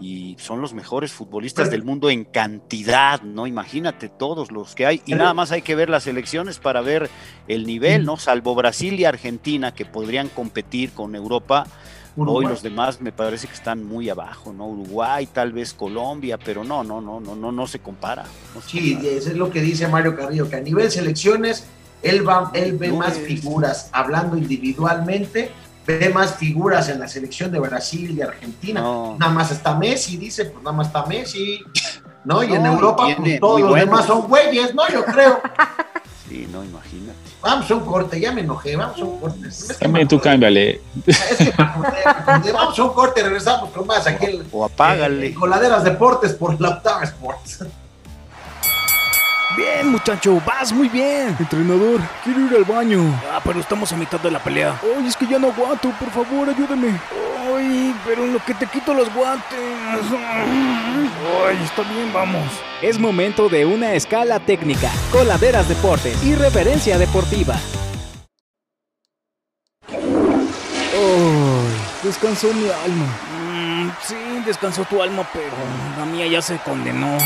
y son los mejores futbolistas del mundo en cantidad, ¿no? Imagínate todos los que hay. Y nada más hay que ver las elecciones para ver el nivel, ¿no? Salvo Brasil y Argentina que podrían competir con Europa. Uruguay. Hoy los demás me parece que están muy abajo, ¿no? Uruguay, tal vez Colombia, pero no, no, no, no, no, no se compara. no se Sí, compara. eso es lo que dice Mario Carrillo, que a nivel selecciones, él, va, él ve No más es- figuras hablando individualmente, ve más figuras en la selección de Brasil y Argentina. No. Nada más está Messi, dice, pues nada más está Messi. ¿No? Y en Europa, pues todos los demás son güeyes, ¿no? Yo creo. Sí, no, imagínate. Vamos a un corte, ya me enojé, vamos a un corte. Es que También me tú acordé, cámbiale. Es que. Vamos a un corte, regresamos con más aquí en O apágale. Coladeras Deportes por la Octava Sports. Bien, muchacho, vas muy bien. Entrenador, quiero ir al baño. Ah, pero estamos a mitad de la pelea. Ay, es que ya no aguanto, por favor, ayúdame. Ay, pero en lo que te quito los guantes. Ay, está bien, vamos. Es momento de una escala técnica, coladeras deportes y referencia deportiva. Ay, descansó mi alma. Mm, sí, descansó tu alma, pero la mía ya se condenó.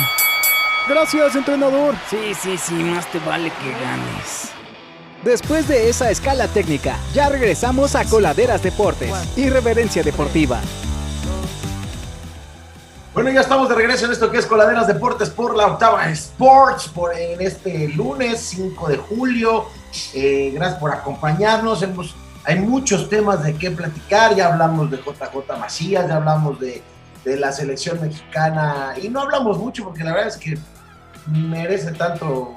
Gracias, entrenador. Sí, sí, sí, más te vale que ganes. Después de esa escala técnica, ya regresamos a Coladeras Deportes y Reverencia Deportiva. Bueno, ya estamos de regreso en esto que es Coladeras Deportes por la octava Sports, por, en este lunes 5 de julio. Eh, gracias por acompañarnos. Hemos, hay muchos temas de qué platicar. Ya hablamos de JJ Macías, ya hablamos de, de la selección mexicana y no hablamos mucho porque la verdad es que merece tanto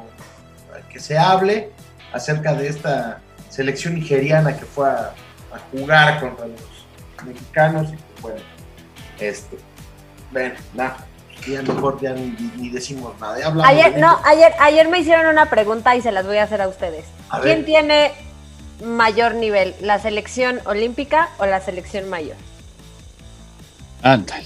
que se hable acerca de esta selección nigeriana que fue a, a jugar contra los mexicanos y pues bueno, este, bueno, nada, ya mejor ya ni, ni decimos nada. Ya hablamos Ayer, de no, ayer, ayer me hicieron una pregunta y se las voy a hacer a ustedes. A ¿Quién ver. tiene mayor nivel, la selección olímpica o la selección mayor? Ándale.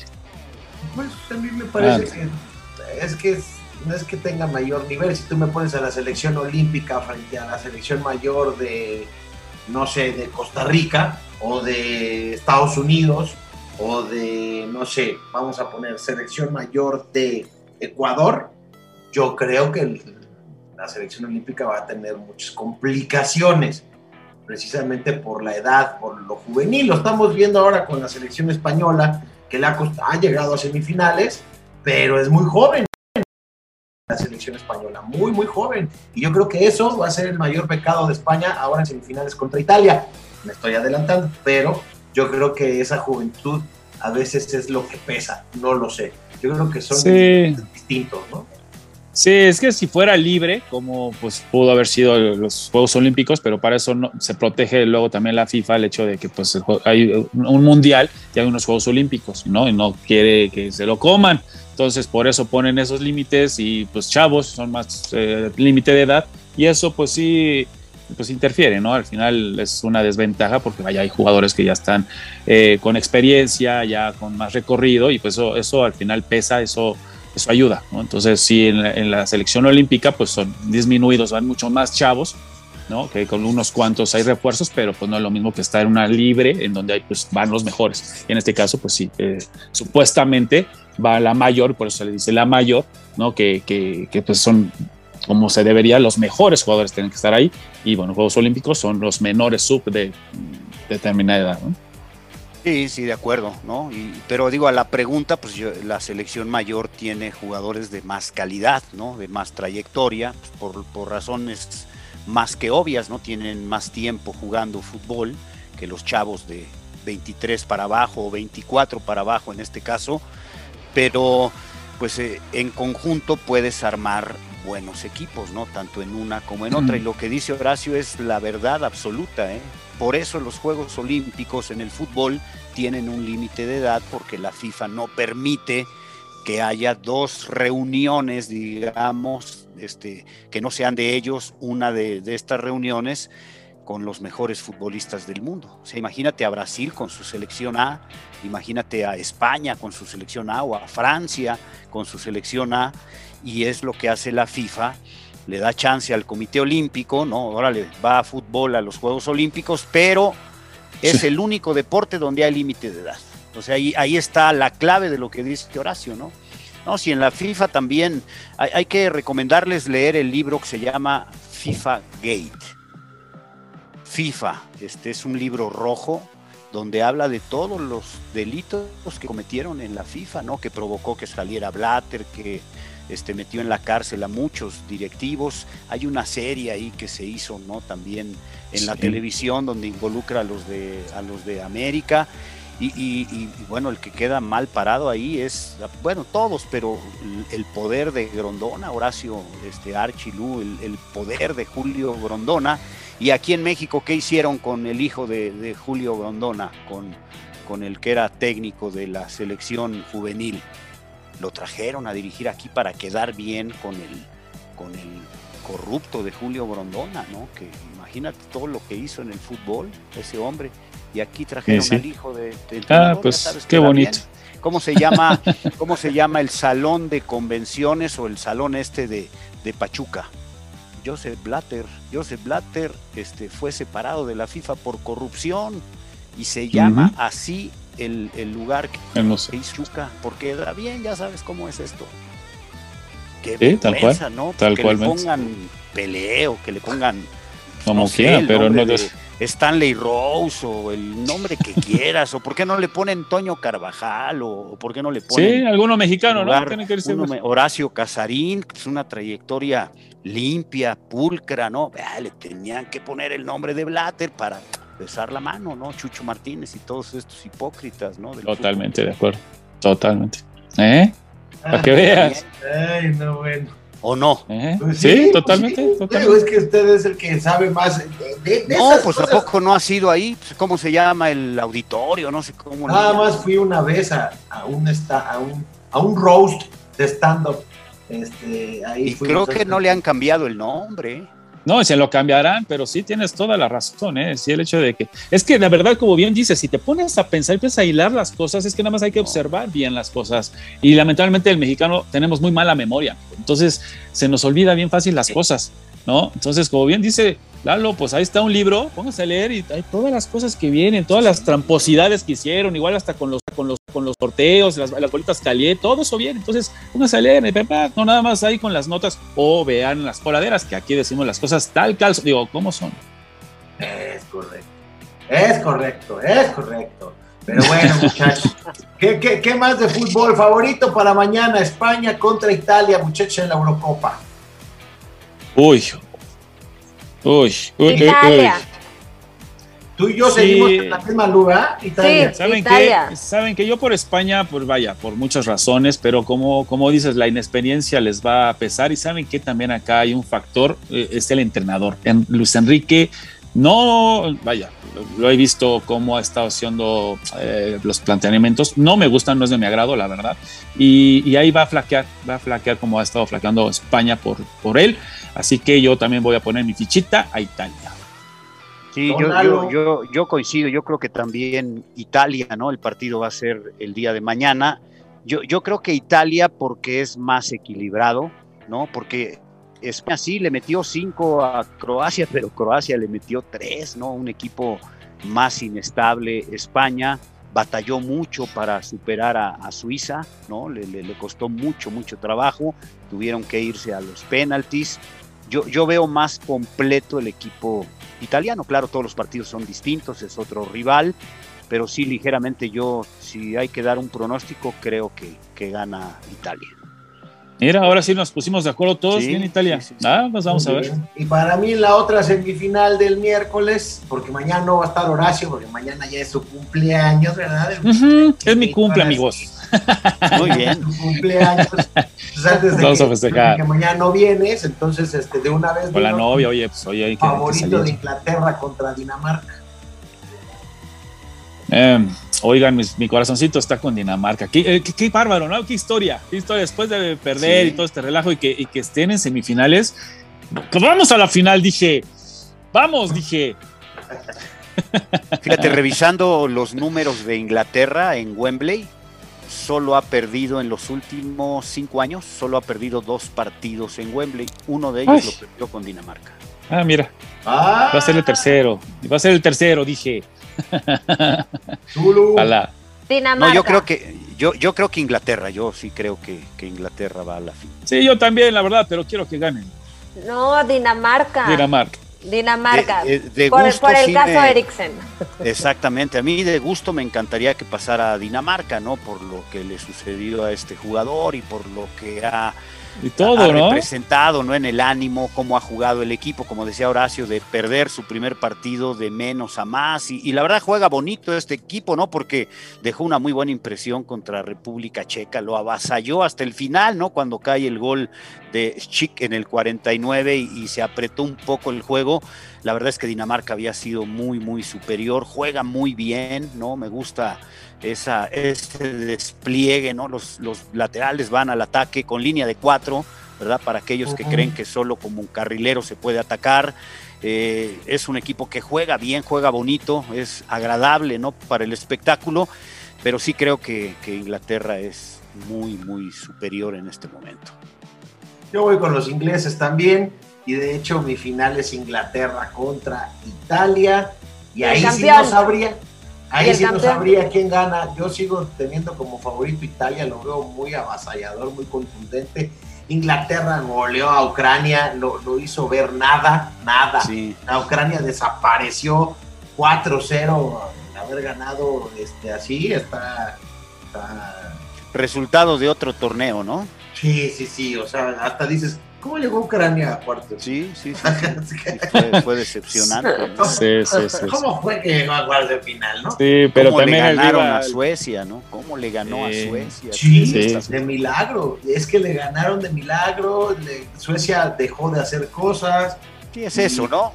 Pues a mí me parece que es que es- no es que tenga mayor nivel. Si tú me pones a la selección olímpica frente a la selección mayor de, no sé, de Costa Rica o de Estados Unidos o de, no sé, vamos a poner selección mayor de Ecuador, yo creo que la selección olímpica va a tener muchas complicaciones precisamente por la edad, por lo juvenil. Lo estamos viendo ahora con la selección española, que le ha, cost- ha llegado a semifinales, pero es muy joven selección española, muy, muy joven. Y yo creo que eso va a ser el mayor pecado de España ahora en semifinales contra Italia. Me estoy adelantando, pero yo creo que esa juventud a veces es lo que pesa, no lo sé. Yo creo que son Sí. distintos, ¿no? Sí, es que si fuera libre, como pues pudo haber sido los Juegos Olímpicos, pero para eso no, se protege luego también la FIFA el hecho de que pues hay un mundial y hay unos Juegos Olímpicos, ¿no? Y no quiere que se lo coman. Entonces por eso ponen esos límites y pues chavos son más eh, límite de edad y eso pues sí pues interfiere, ¿no? Al final es una desventaja porque vaya, hay jugadores que ya están eh, con experiencia, ya con más recorrido y pues eso, eso al final pesa, eso eso ayuda, ¿no? Entonces, sí, en la, en la selección olímpica, pues son disminuidos, van mucho más chavos, ¿no? Que con unos cuantos hay refuerzos, pero pues no es lo mismo que estar en una libre, en donde hay, pues van los mejores. Y en este caso, pues sí, eh, supuestamente va la mayor, por eso le dice la mayor, ¿no? Que, que, que pues son como se debería, los mejores jugadores tienen que estar ahí. Y bueno, Juegos Olímpicos son los menores sub de determinada edad, ¿no? Sí, sí, de acuerdo, ¿no? Y, pero digo, a la pregunta, pues yo- la selección mayor tiene jugadores de más calidad, ¿no? De más trayectoria, pues, por, por razones más que obvias, ¿no? Tienen más tiempo jugando fútbol que los chavos de 23 para abajo o 24 para abajo en este caso, pero pues eh, en conjunto puedes armar buenos equipos, ¿no? Tanto en una como en otra. Y lo que dice Horacio es la verdad absoluta, ¿eh? Por eso los Juegos Olímpicos en el fútbol tienen un límite de edad porque la FIFA no permite que haya dos reuniones, digamos, este, que no sean de ellos, una de, de estas reuniones con los mejores futbolistas del mundo. O sea, imagínate a Brasil con su selección A, imagínate a España con su selección A o a Francia con su selección A, y es lo que hace la FIFA, le da chance al Comité Olímpico, ¿no? Ahora le va a fútbol a los Juegos Olímpicos, pero es Sí. el único deporte donde hay límite de edad. O sea, ahí, ahí está la clave de lo que dice Horacio, ¿no? No, si en la FIFA también hay, hay que recomendarles leer el libro que se llama FIFA Gate. FIFA, este es un libro rojo donde habla de todos los delitos que cometieron en la FIFA, ¿no? Que provocó que saliera Blatter, que este, metió en la cárcel a muchos directivos. Hay una serie ahí que se hizo, ¿no? También en la Sí. televisión donde involucra a los de, a los de América. Y, y- y, bueno, el que queda mal parado ahí es, bueno, todos, pero el, poder de Grondona, Horacio este, Archilú, el, el poder de Julio Grondona. Y aquí en México, ¿qué hicieron con el hijo de, de Julio Grondona, con, con el que era técnico de la selección juvenil? Lo trajeron a dirigir aquí para quedar bien con el, con el corrupto de Julio Brondona, ¿no? Que imagínate todo lo que hizo en el fútbol ese hombre. Y aquí trajeron Sí, sí. al hijo de, del Ah, pues sabes qué bonito. bien. ¿Cómo se llama? ¿Cómo se llama el salón de convenciones o el salón este de, de Pachuca? Joseph Blatter. Joseph Blatter este, fue separado de la FIFA por corrupción y se llama así el, el lugar que que hizo Pachuca, porque da bien, ya sabes cómo es esto. Qué Sí, tal cual, ¿no? tal que cual, le pongan peleo, que le pongan como no sé, quiera, pero no de Stanley Rose o el nombre que quieras, o por qué no le ponen Toño Carvajal, o, o por qué no le Sí, ponen alguno mexicano, ¿no? Tiene que irse. uno me- Horacio Casarín, que es una trayectoria limpia, pulcra, ¿no? Ah, le tenían que poner el nombre de Blatter para besar la mano, ¿no? Chucho Martínez y todos estos hipócritas, ¿no? Del Totalmente de acuerdo. Totalmente. ¿Eh? Para que Ah, veas. Ay, no, bueno. ¿O no? Pues Sí, pues totalmente. sí. totalmente. Es que usted es el que sabe más de, No, esas pues cosas. tampoco no ha sido ahí. Pues, ¿Cómo se llama el auditorio? No sé cómo. Nada más fui una vez a, a un esta- a un a un roast de stand-up. Este, ahí Y creo que no le han cambiado el nombre. No, se lo cambiarán, pero sí tienes toda la razón, ¿eh? Sí, el hecho de que. Es que la verdad, como bien dices, si te pones a pensar y empiezas a hilar las cosas, es que nada más hay que observar bien las cosas. Y lamentablemente el mexicano tenemos muy mala memoria. Entonces se nos olvida bien fácil las cosas, ¿no? Entonces, como bien dice Lalo, pues ahí está un libro, póngase a leer y hay todas las cosas que vienen, todas las tramposidades que hicieron, igual hasta con los, con los, con los sorteos, las, las bolitas calientes, todo eso viene. Entonces, póngase a leer, no nada más ahí con las notas o vean las coladeras, que aquí decimos las cosas tal cal, digo, ¿cómo son? Es correcto. Es correcto, es correcto. Pero bueno, muchachos. ¿Qué, qué, qué más de fútbol favorito para mañana? España contra Italia, muchachos, en la Eurocopa. Uy. Uy, uy, uy, Italia. uy. Tú y yo Sí. seguimos en la misma lugar, Italia. Sí. ¿Saben Italia. qué? Saben que yo por España, pues vaya, por muchas razones, pero como, como dices, la inexperiencia les va a pesar y saben que también acá hay un factor, eh, es el entrenador. En- Luis Enrique, no, vaya, lo, he visto cómo ha estado haciendo eh, los planteamientos, no me gustan, no es de mi agrado, la verdad, y, y ahí va a flaquear, va a flaquear como ha estado flaqueando España por, por él, así que yo también voy a poner mi fichita a Italia. Sí, yo, yo, yo, yo coincido, yo creo que también Italia, ¿no? El partido va a ser el día de mañana. Yo, yo creo que Italia porque es más equilibrado, ¿no? Porque España sí le metió cinco a Croacia, pero Croacia le metió tres, ¿no? Un equipo más inestable. España batalló mucho para superar a, Suiza, ¿no? Le, le- le costó mucho, mucho trabajo. Tuvieron que irse a los penaltis. Yo, yo veo más completo el equipo italiano. Claro, todos los partidos son distintos, es otro rival, pero sí ligeramente yo, si hay que dar un pronóstico, creo que, que gana Italia. Mira, ahora sí nos pusimos de acuerdo todos Sí, bien Italia. sí, sí, sí. Ah, pues vamos a ver. bien. Y para mí la otra semifinal del miércoles, porque mañana no va a estar Horacio, porque mañana ya es su cumpleaños, ¿verdad? Es mi cumple, amigos. Muy bien. Su cumpleaños. Entonces, antes de Vamos que, a festejar. que mañana no vienes, entonces este, de una vez Con la novia, oye, pues oye, hay que, hay que favorito de. Inglaterra contra Dinamarca. Eh, oigan, mis- mi corazoncito está con Dinamarca. Qué, eh, qué- qué bárbaro, ¿no? Qué historia. Qué historia. Después de perder Sí. y todo este relajo y que, y que estén en semifinales. Pues vamos a la final, dije. Vamos, dije. Fíjate, revisando los números de Inglaterra en Wembley, solo ha perdido en los últimos cinco años, solo ha perdido dos partidos en Wembley. Uno de ellos Ay. lo perdió con Dinamarca. Ah, mira, Ah, va a ser el tercero. Va a ser el tercero, dije. Zulu. Ojalá. Dinamarca. No, yo creo que yo, yo creo que Inglaterra, yo sí creo que, que Inglaterra va a la fin. Sí, yo también, la verdad, pero quiero que ganen. No, Dinamarca. Dinamarca. Dinamarca. De- de- de por, gusto por el sí caso me- Eriksen. Exactamente, a mí de gusto me encantaría que pasara a Dinamarca, ¿no? Por lo que le sucedió a este jugador y por lo que ha, Y todo, ha ¿no? representado, ¿no? En el ánimo, cómo ha jugado el equipo, como decía Horacio, de perder su primer partido de menos a más. Y, y la verdad juega bonito este equipo, ¿no? Porque dejó una muy buena impresión contra República Checa, lo avasalló hasta el final, ¿no? Cuando cae el gol de Schick en el 49 y, y se apretó un poco el juego. La verdad es que Dinamarca había sido muy, muy superior, juega muy bien, ¿no? Me gusta esa, ese despliegue, ¿no? Los, los laterales van al ataque con línea de cuatro, ¿verdad? Para aquellos que creen que solo como un carrilero se puede atacar. Eh, es un equipo que juega bien, juega bonito, es agradable, ¿no? Para el espectáculo, pero sí creo que, que Inglaterra es muy, muy superior en este momento. Yo voy con los ingleses también. Y de hecho, mi final es Inglaterra contra Italia. Y ahí sí no sabría. Ahí sí no sabría quién gana. Yo sigo teniendo como favorito Italia, lo veo muy avasallador, muy contundente. Inglaterra goleó a Ucrania, lo, lo hizo ver nada, nada. Sí. La Ucrania desapareció 4-0, el haber ganado este, así, está, está- Resultado de otro torneo, ¿no? Sí, sí, sí, o sea, hasta dices, ¿cómo llegó Ucrania a cuartos? Sí, sí, sí. sí. Sí, fue, fue decepcionante. ¿no? Sí, sí, sí. sí. ¿Cómo fue que llegó a cuartos de final, no? Sí, pero ¿Cómo también le ganaron a Suecia, no? ¿Cómo le ganó a Suecia? Sí, Sí. de milagro. Es que le ganaron de milagro. le- Suecia dejó de hacer cosas. Sí, es eso, ¿no?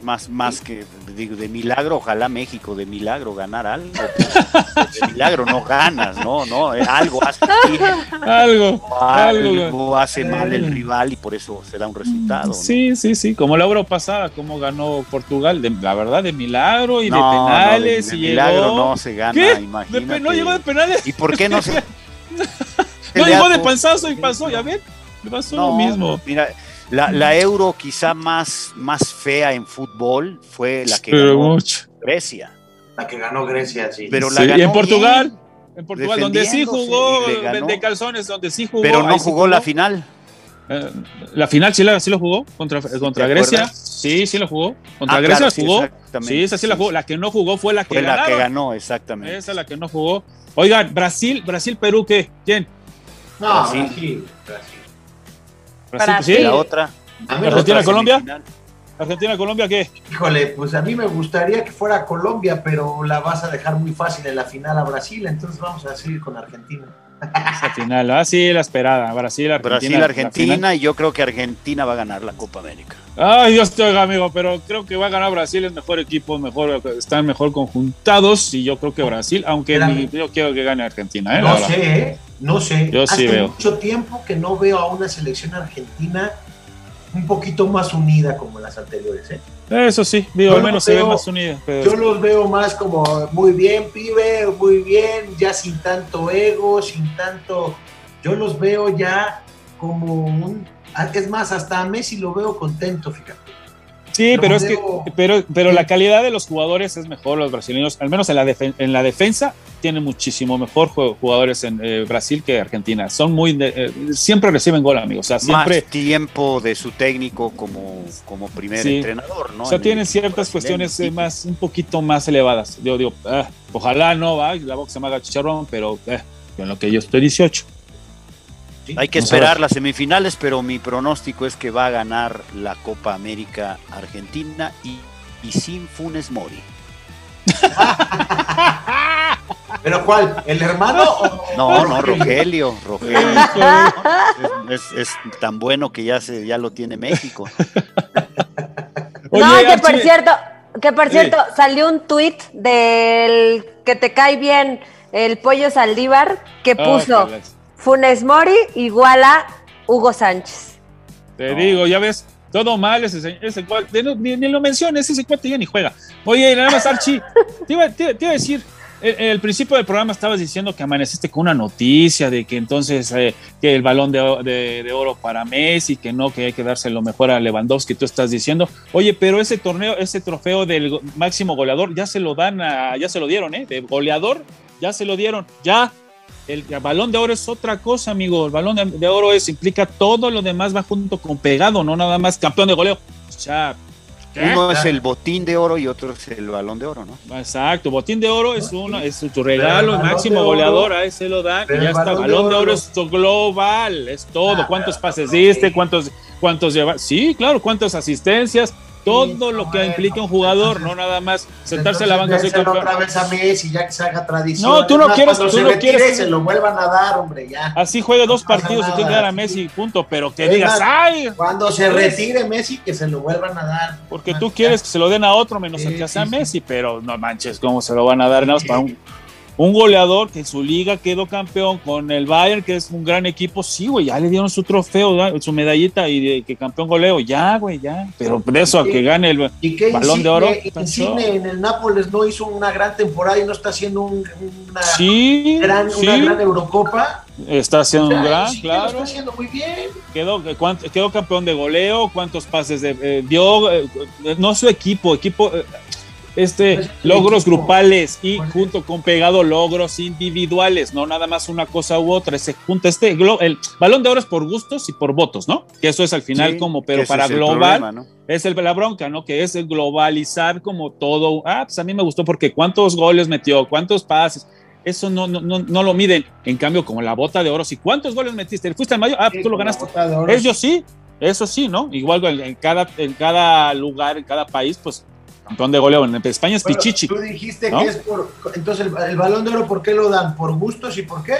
Más, más que digo, de milagro, ojalá México de milagro ganar algo. De milagro no ganas, ¿no? no eh, algo hace bien, Algo, algo. algo hace mal el rival y por eso se da un resultado. ¿no? Sí, sí, sí, como la Euro pasada, como ganó Portugal, de, la verdad, de milagro y No, de no, penales. de, de y milagro llegó- no se gana, ¿Qué? Imagínate. no llegó de penales, ¿Y por qué no se.? no llegó de panzazo y pasó, ya ven, pasó lo No, mismo. Mira, la, la euro quizá más, más fea en fútbol fue la que Pero ganó mucho. Grecia. La que ganó Grecia, sí. Pero la Sí, ganó y en Portugal, bien, en Portugal, donde sí jugó, de calzones, donde sí jugó. pero no sí jugó la final. Eh, la final sí, la, sí lo jugó contra, contra ¿te Grecia. acuerdas? Sí, sí lo jugó. Contra Ah, Grecia claro, jugó. exactamente. Sí, esa sí la jugó. La que no jugó fue la que Fue la que ganó, exactamente. Esa es la que no jugó. Oigan, Brasil, Brasil, Perú, ¿qué? ¿Quién? No, Brasil. Brasil. Brasil. Brasil, Brasil. ¿sí? La otra. A mí me Argentina, gusta- Colombia. semifinal. Argentina, Colombia, ¿qué? Híjole, pues a mí me gustaría que fuera Colombia, pero la vas a dejar muy fácil en la final a Brasil, entonces vamos a seguir con Argentina. Esa final. Ah, sí, la esperada. Brasil, Argentina. Brasil, Argentina, y yo creo que Argentina va a ganar la Copa América. Ay, Dios te oiga, amigo, pero creo que va a ganar Brasil, es mejor equipo, mejor, están mejor conjuntados y yo creo que Brasil, aunque mi- yo quiero que gane Argentina, ¿eh? No sé, ¿eh? no sé. Yo Hace sí veo. mucho tiempo que no veo a una selección argentina un poquito más unida como las anteriores. ¿eh? Eso sí, digo, Yo al menos se ve veo- más unida. pero- Yo los veo más como muy bien, pibe, muy bien, ya sin tanto ego, sin tanto. Yo los veo ya como un. Es más, hasta a Messi lo veo contento, fíjate. Sí, pero es que, pero, pero la calidad de los jugadores es mejor, los brasileños, al menos en la, defen- en la defensa, tienen muchísimo mejor jugadores en eh, Brasil que Argentina. Son muy, de- eh, siempre reciben gol, amigos. O sea, siempre, Más tiempo de su técnico como, como primer Sí. entrenador, ¿no? o sea, En tienen ciertas cuestiones eh, más, un poquito más elevadas. Yo digo, ah, ojalá no, va, la boca se me haga chicharrón, pero eh, en lo que yo estoy 18. ¿Sí? Hay que esperar las semifinales, pero mi pronóstico es que va a ganar la Copa América Argentina y, y sin Funes Mori. ¿Pero cuál? ¿El hermano o.? No, no, Rogelio, Rogelio. Es, es- es tan bueno que ya se ya lo tiene México. no, que por cierto, que por Sí. cierto, salió un tuit del que te cae bien el pollo Saldívar que Ah, puso Funes Mori igual a Hugo Sánchez. Te digo, ya ves, todo mal ese, se- ese cuate, ni, ni- ni lo menciones, ese cuate ya ni juega. Oye, nada más, Archie, te iba, te- te iba a decir, en, el principio del programa estabas diciendo que amaneciste con una noticia de que entonces eh, que el balón de, de- de oro para Messi, que no, que hay que dárselo mejor a Lewandowski, tú estás diciendo. Oye, pero ese torneo, ese trofeo del máximo goleador, ya se lo dan a, ya se lo dieron, ¿eh? De goleador, ya se lo dieron, ya. El, balón de oro es otra cosa, amigo. El balón de, de oro es, implica todo lo demás, va junto con pegado, no nada más campeón de goleo. O sea, ¿qué? Uno es el botín de oro y otro es el balón de oro, ¿no? Exacto, botín de oro es uno, es tu regalo, el máximo oro- goleador, a ese lo dan, y ya está. balón Balón de de oro oro- es tu global, es todo. Ah, ¿Cuántos pases diste? ¿Cuántos, cuántos llevas? Sí, claro, cuántas asistencias, todo lo que implica un jugador, no nada más sentarse en la banca soy campeón. otra vez a Messi, ya que se haga tradición. No, tú no Además, quieres- tú se no retire, quieres- se lo vuelvan a dar, hombre, ya. Así juegue dos No partidos y tiene que dar a. Messi, punto, pero que digas, ¡ay! Cuando se Pues- retire Messi, que se lo vuelvan a dar. Porque Ah, tú quieres que se lo den a otro menos Sí, el que sea sí, sí. Messi, pero no manches, ¿cómo se lo van a dar? Nada más para un, un goleador que en su liga quedó campeón con el Bayern, que es un gran equipo, sí, güey, ya le dieron su trofeo, su medallita y de, que campeón goleo, ya, güey, ya. Pero de eso a que gane el balón de oro. Insigne en el Nápoles no hizo una gran temporada y no está haciendo una, gran, una gran Eurocopa. Está haciendo un gran, claro. está haciendo muy bien. Quedó, quedó campeón de goleo, cuántos pases de, eh, dio, eh, no su equipo, equipo, eh, este, pues, logros grupales y junto con pegado logros individuales, no nada más una cosa u otra, se junta este, el balón de oro es por gustos y por votos, ¿no? Que eso es al final como, pero para global, es el, la bronca, ¿no? Que es el globalizar como todo, ah, pues a mí me gustó porque cuántos goles metió, cuántos pases, eso no, no, no, lo miden. En cambio, como la bota de oro, si cuántos goles metiste, fuiste al mayo, ah, pues tú lo ganaste. Ellos sí, eso sí, ¿no? Igual en cada, en cada lugar, en cada país, pues campeón de goleo. En España es Pichichi. Tú dijiste que es por. Entonces, el, balón de oro, ¿por qué lo dan? ¿Por gustos y por qué?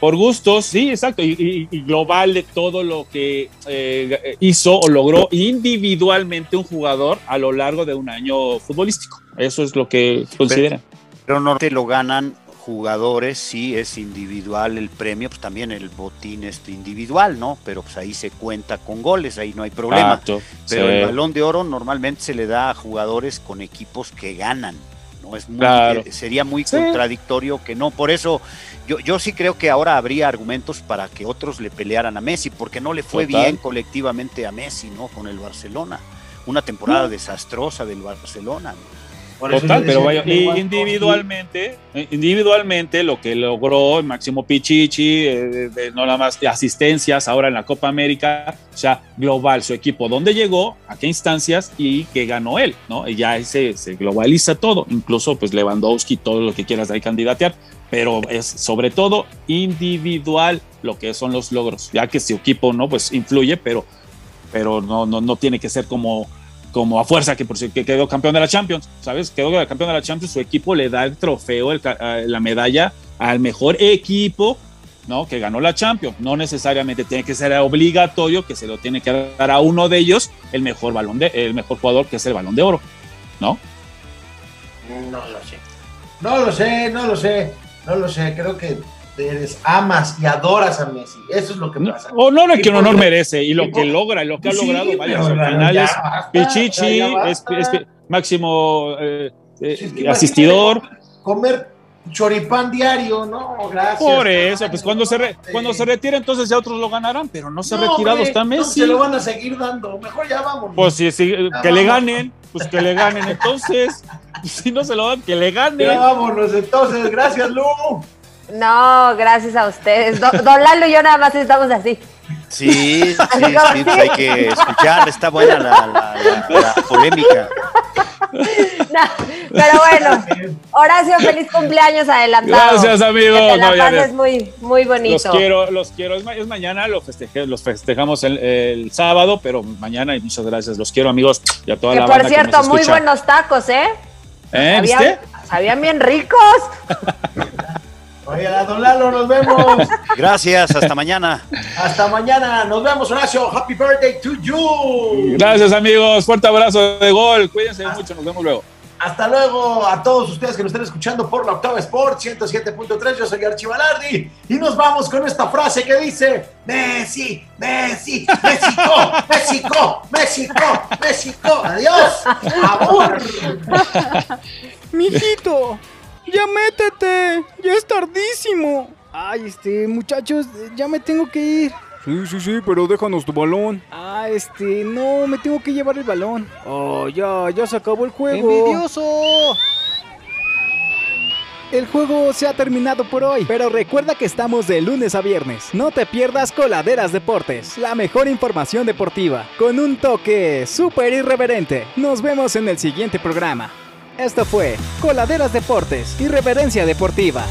Por gustos, sí, exacto. Y, global de todo lo que eh, hizo o logró individualmente un jugador a lo largo de un año futbolístico. Eso es lo que consideran. Pero no te lo ganan jugadores, sí es individual el premio, pues también el botín es individual, ¿no? Pero pues ahí se cuenta con goles, ahí no hay problema. Pero el balón de oro normalmente se le da a jugadores con equipos que ganan. ¿no? Es muy, eh, sería muy contradictorio que no. Por eso yo, yo sí creo que ahora habría argumentos para que otros le pelearan a Messi, porque no le fue bien colectivamente a Messi, ¿no? Con el Barcelona. Una temporada desastrosa del Barcelona. Total, pero vaya, individualmente, eh, individualmente lo que logró el Máximo Pichichi, eh, no nada más de asistencias ahora en la Copa América, o sea, global, su equipo, dónde llegó, a qué instancias y qué ganó él, ¿no? Y ya se, se globaliza todo, incluso pues Lewandowski, todo lo que quieras ahí candidatear, pero es sobre todo individual lo que son los logros, ya que su equipo, ¿no? Pues influye, pero, pero no, no, no tiene que ser como como a fuerza que, por, que quedó campeón de la Champions, ¿sabes? Quedó campeón de la Champions, su equipo le da el trofeo, la medalla al mejor equipo, ¿no? Que ganó la Champions. No necesariamente tiene que ser obligatorio que se lo tiene que dar a uno de ellos el mejor balón de, el mejor jugador que es el balón de oro, ¿no? No lo sé. No lo sé, no lo sé, no lo sé. Creo que eres, amas y adoras a Messi. Eso es lo que pasa. No lo que un honor merece y lo que logra, lo que ha logrado, vaya, al final es Pichichi, es, máximo eh, eh, asistidor. Comer choripán diario, no, gracias. Por eso, pues cuando se, cuando se retire, entonces ya otros lo ganarán, pero no se ha retirado, está Messi. se lo van a seguir dando, mejor ya vamos. Pues sí, sí que le ganen, pues que le ganen, entonces, si no se lo dan, que le ganen. Ya vámonos, entonces, gracias, Lu. No, gracias a ustedes. Don, Lalo y yo nada más estamos así. Sí, sí, sí, hay que escuchar, está buena la, polémica. pero bueno, Horacio, feliz cumpleaños adelantado. Gracias, amigo. Que la no, muy, muy bonito. Los quiero, los quiero. Es, mañana, lo los festejamos el, sábado, pero mañana y muchas gracias. Los quiero, amigos. Y a toda la por cierto, muy buenos tacos, ¿eh? ¿Eh? ¿Viste? Sabían bien ricos. Oye, don Lalo, nos vemos. Gracias, hasta mañana. Hasta mañana, nos vemos, Horacio. Happy birthday to you. Gracias, amigos. Fuerte abrazo de gol. Cuídense mucho, nos vemos luego. Hasta luego a todos ustedes que nos están escuchando por la Octava Sport 107.3. Yo soy Archivalardi y nos vamos con esta frase que dice: Messi, Messi, México, México, México, México. Adiós. Amor. Mijito. ¡Ya métete! ¡Ya es tardísimo! Ay, este, muchachos, ya me tengo que ir. Sí, sí, sí, pero déjanos tu balón. Ah, este, no, me tengo que llevar el balón. Oh, ya, ya se acabó el juego. ¡Envidioso! El juego se ha terminado por hoy, pero recuerda que estamos de lunes a viernes. No te pierdas Coladeras Deportes, la mejor información deportiva, con un toque súper irreverente. Nos vemos en el siguiente programa. Esto fue Coladeras Deportes y Reverencia Deportiva.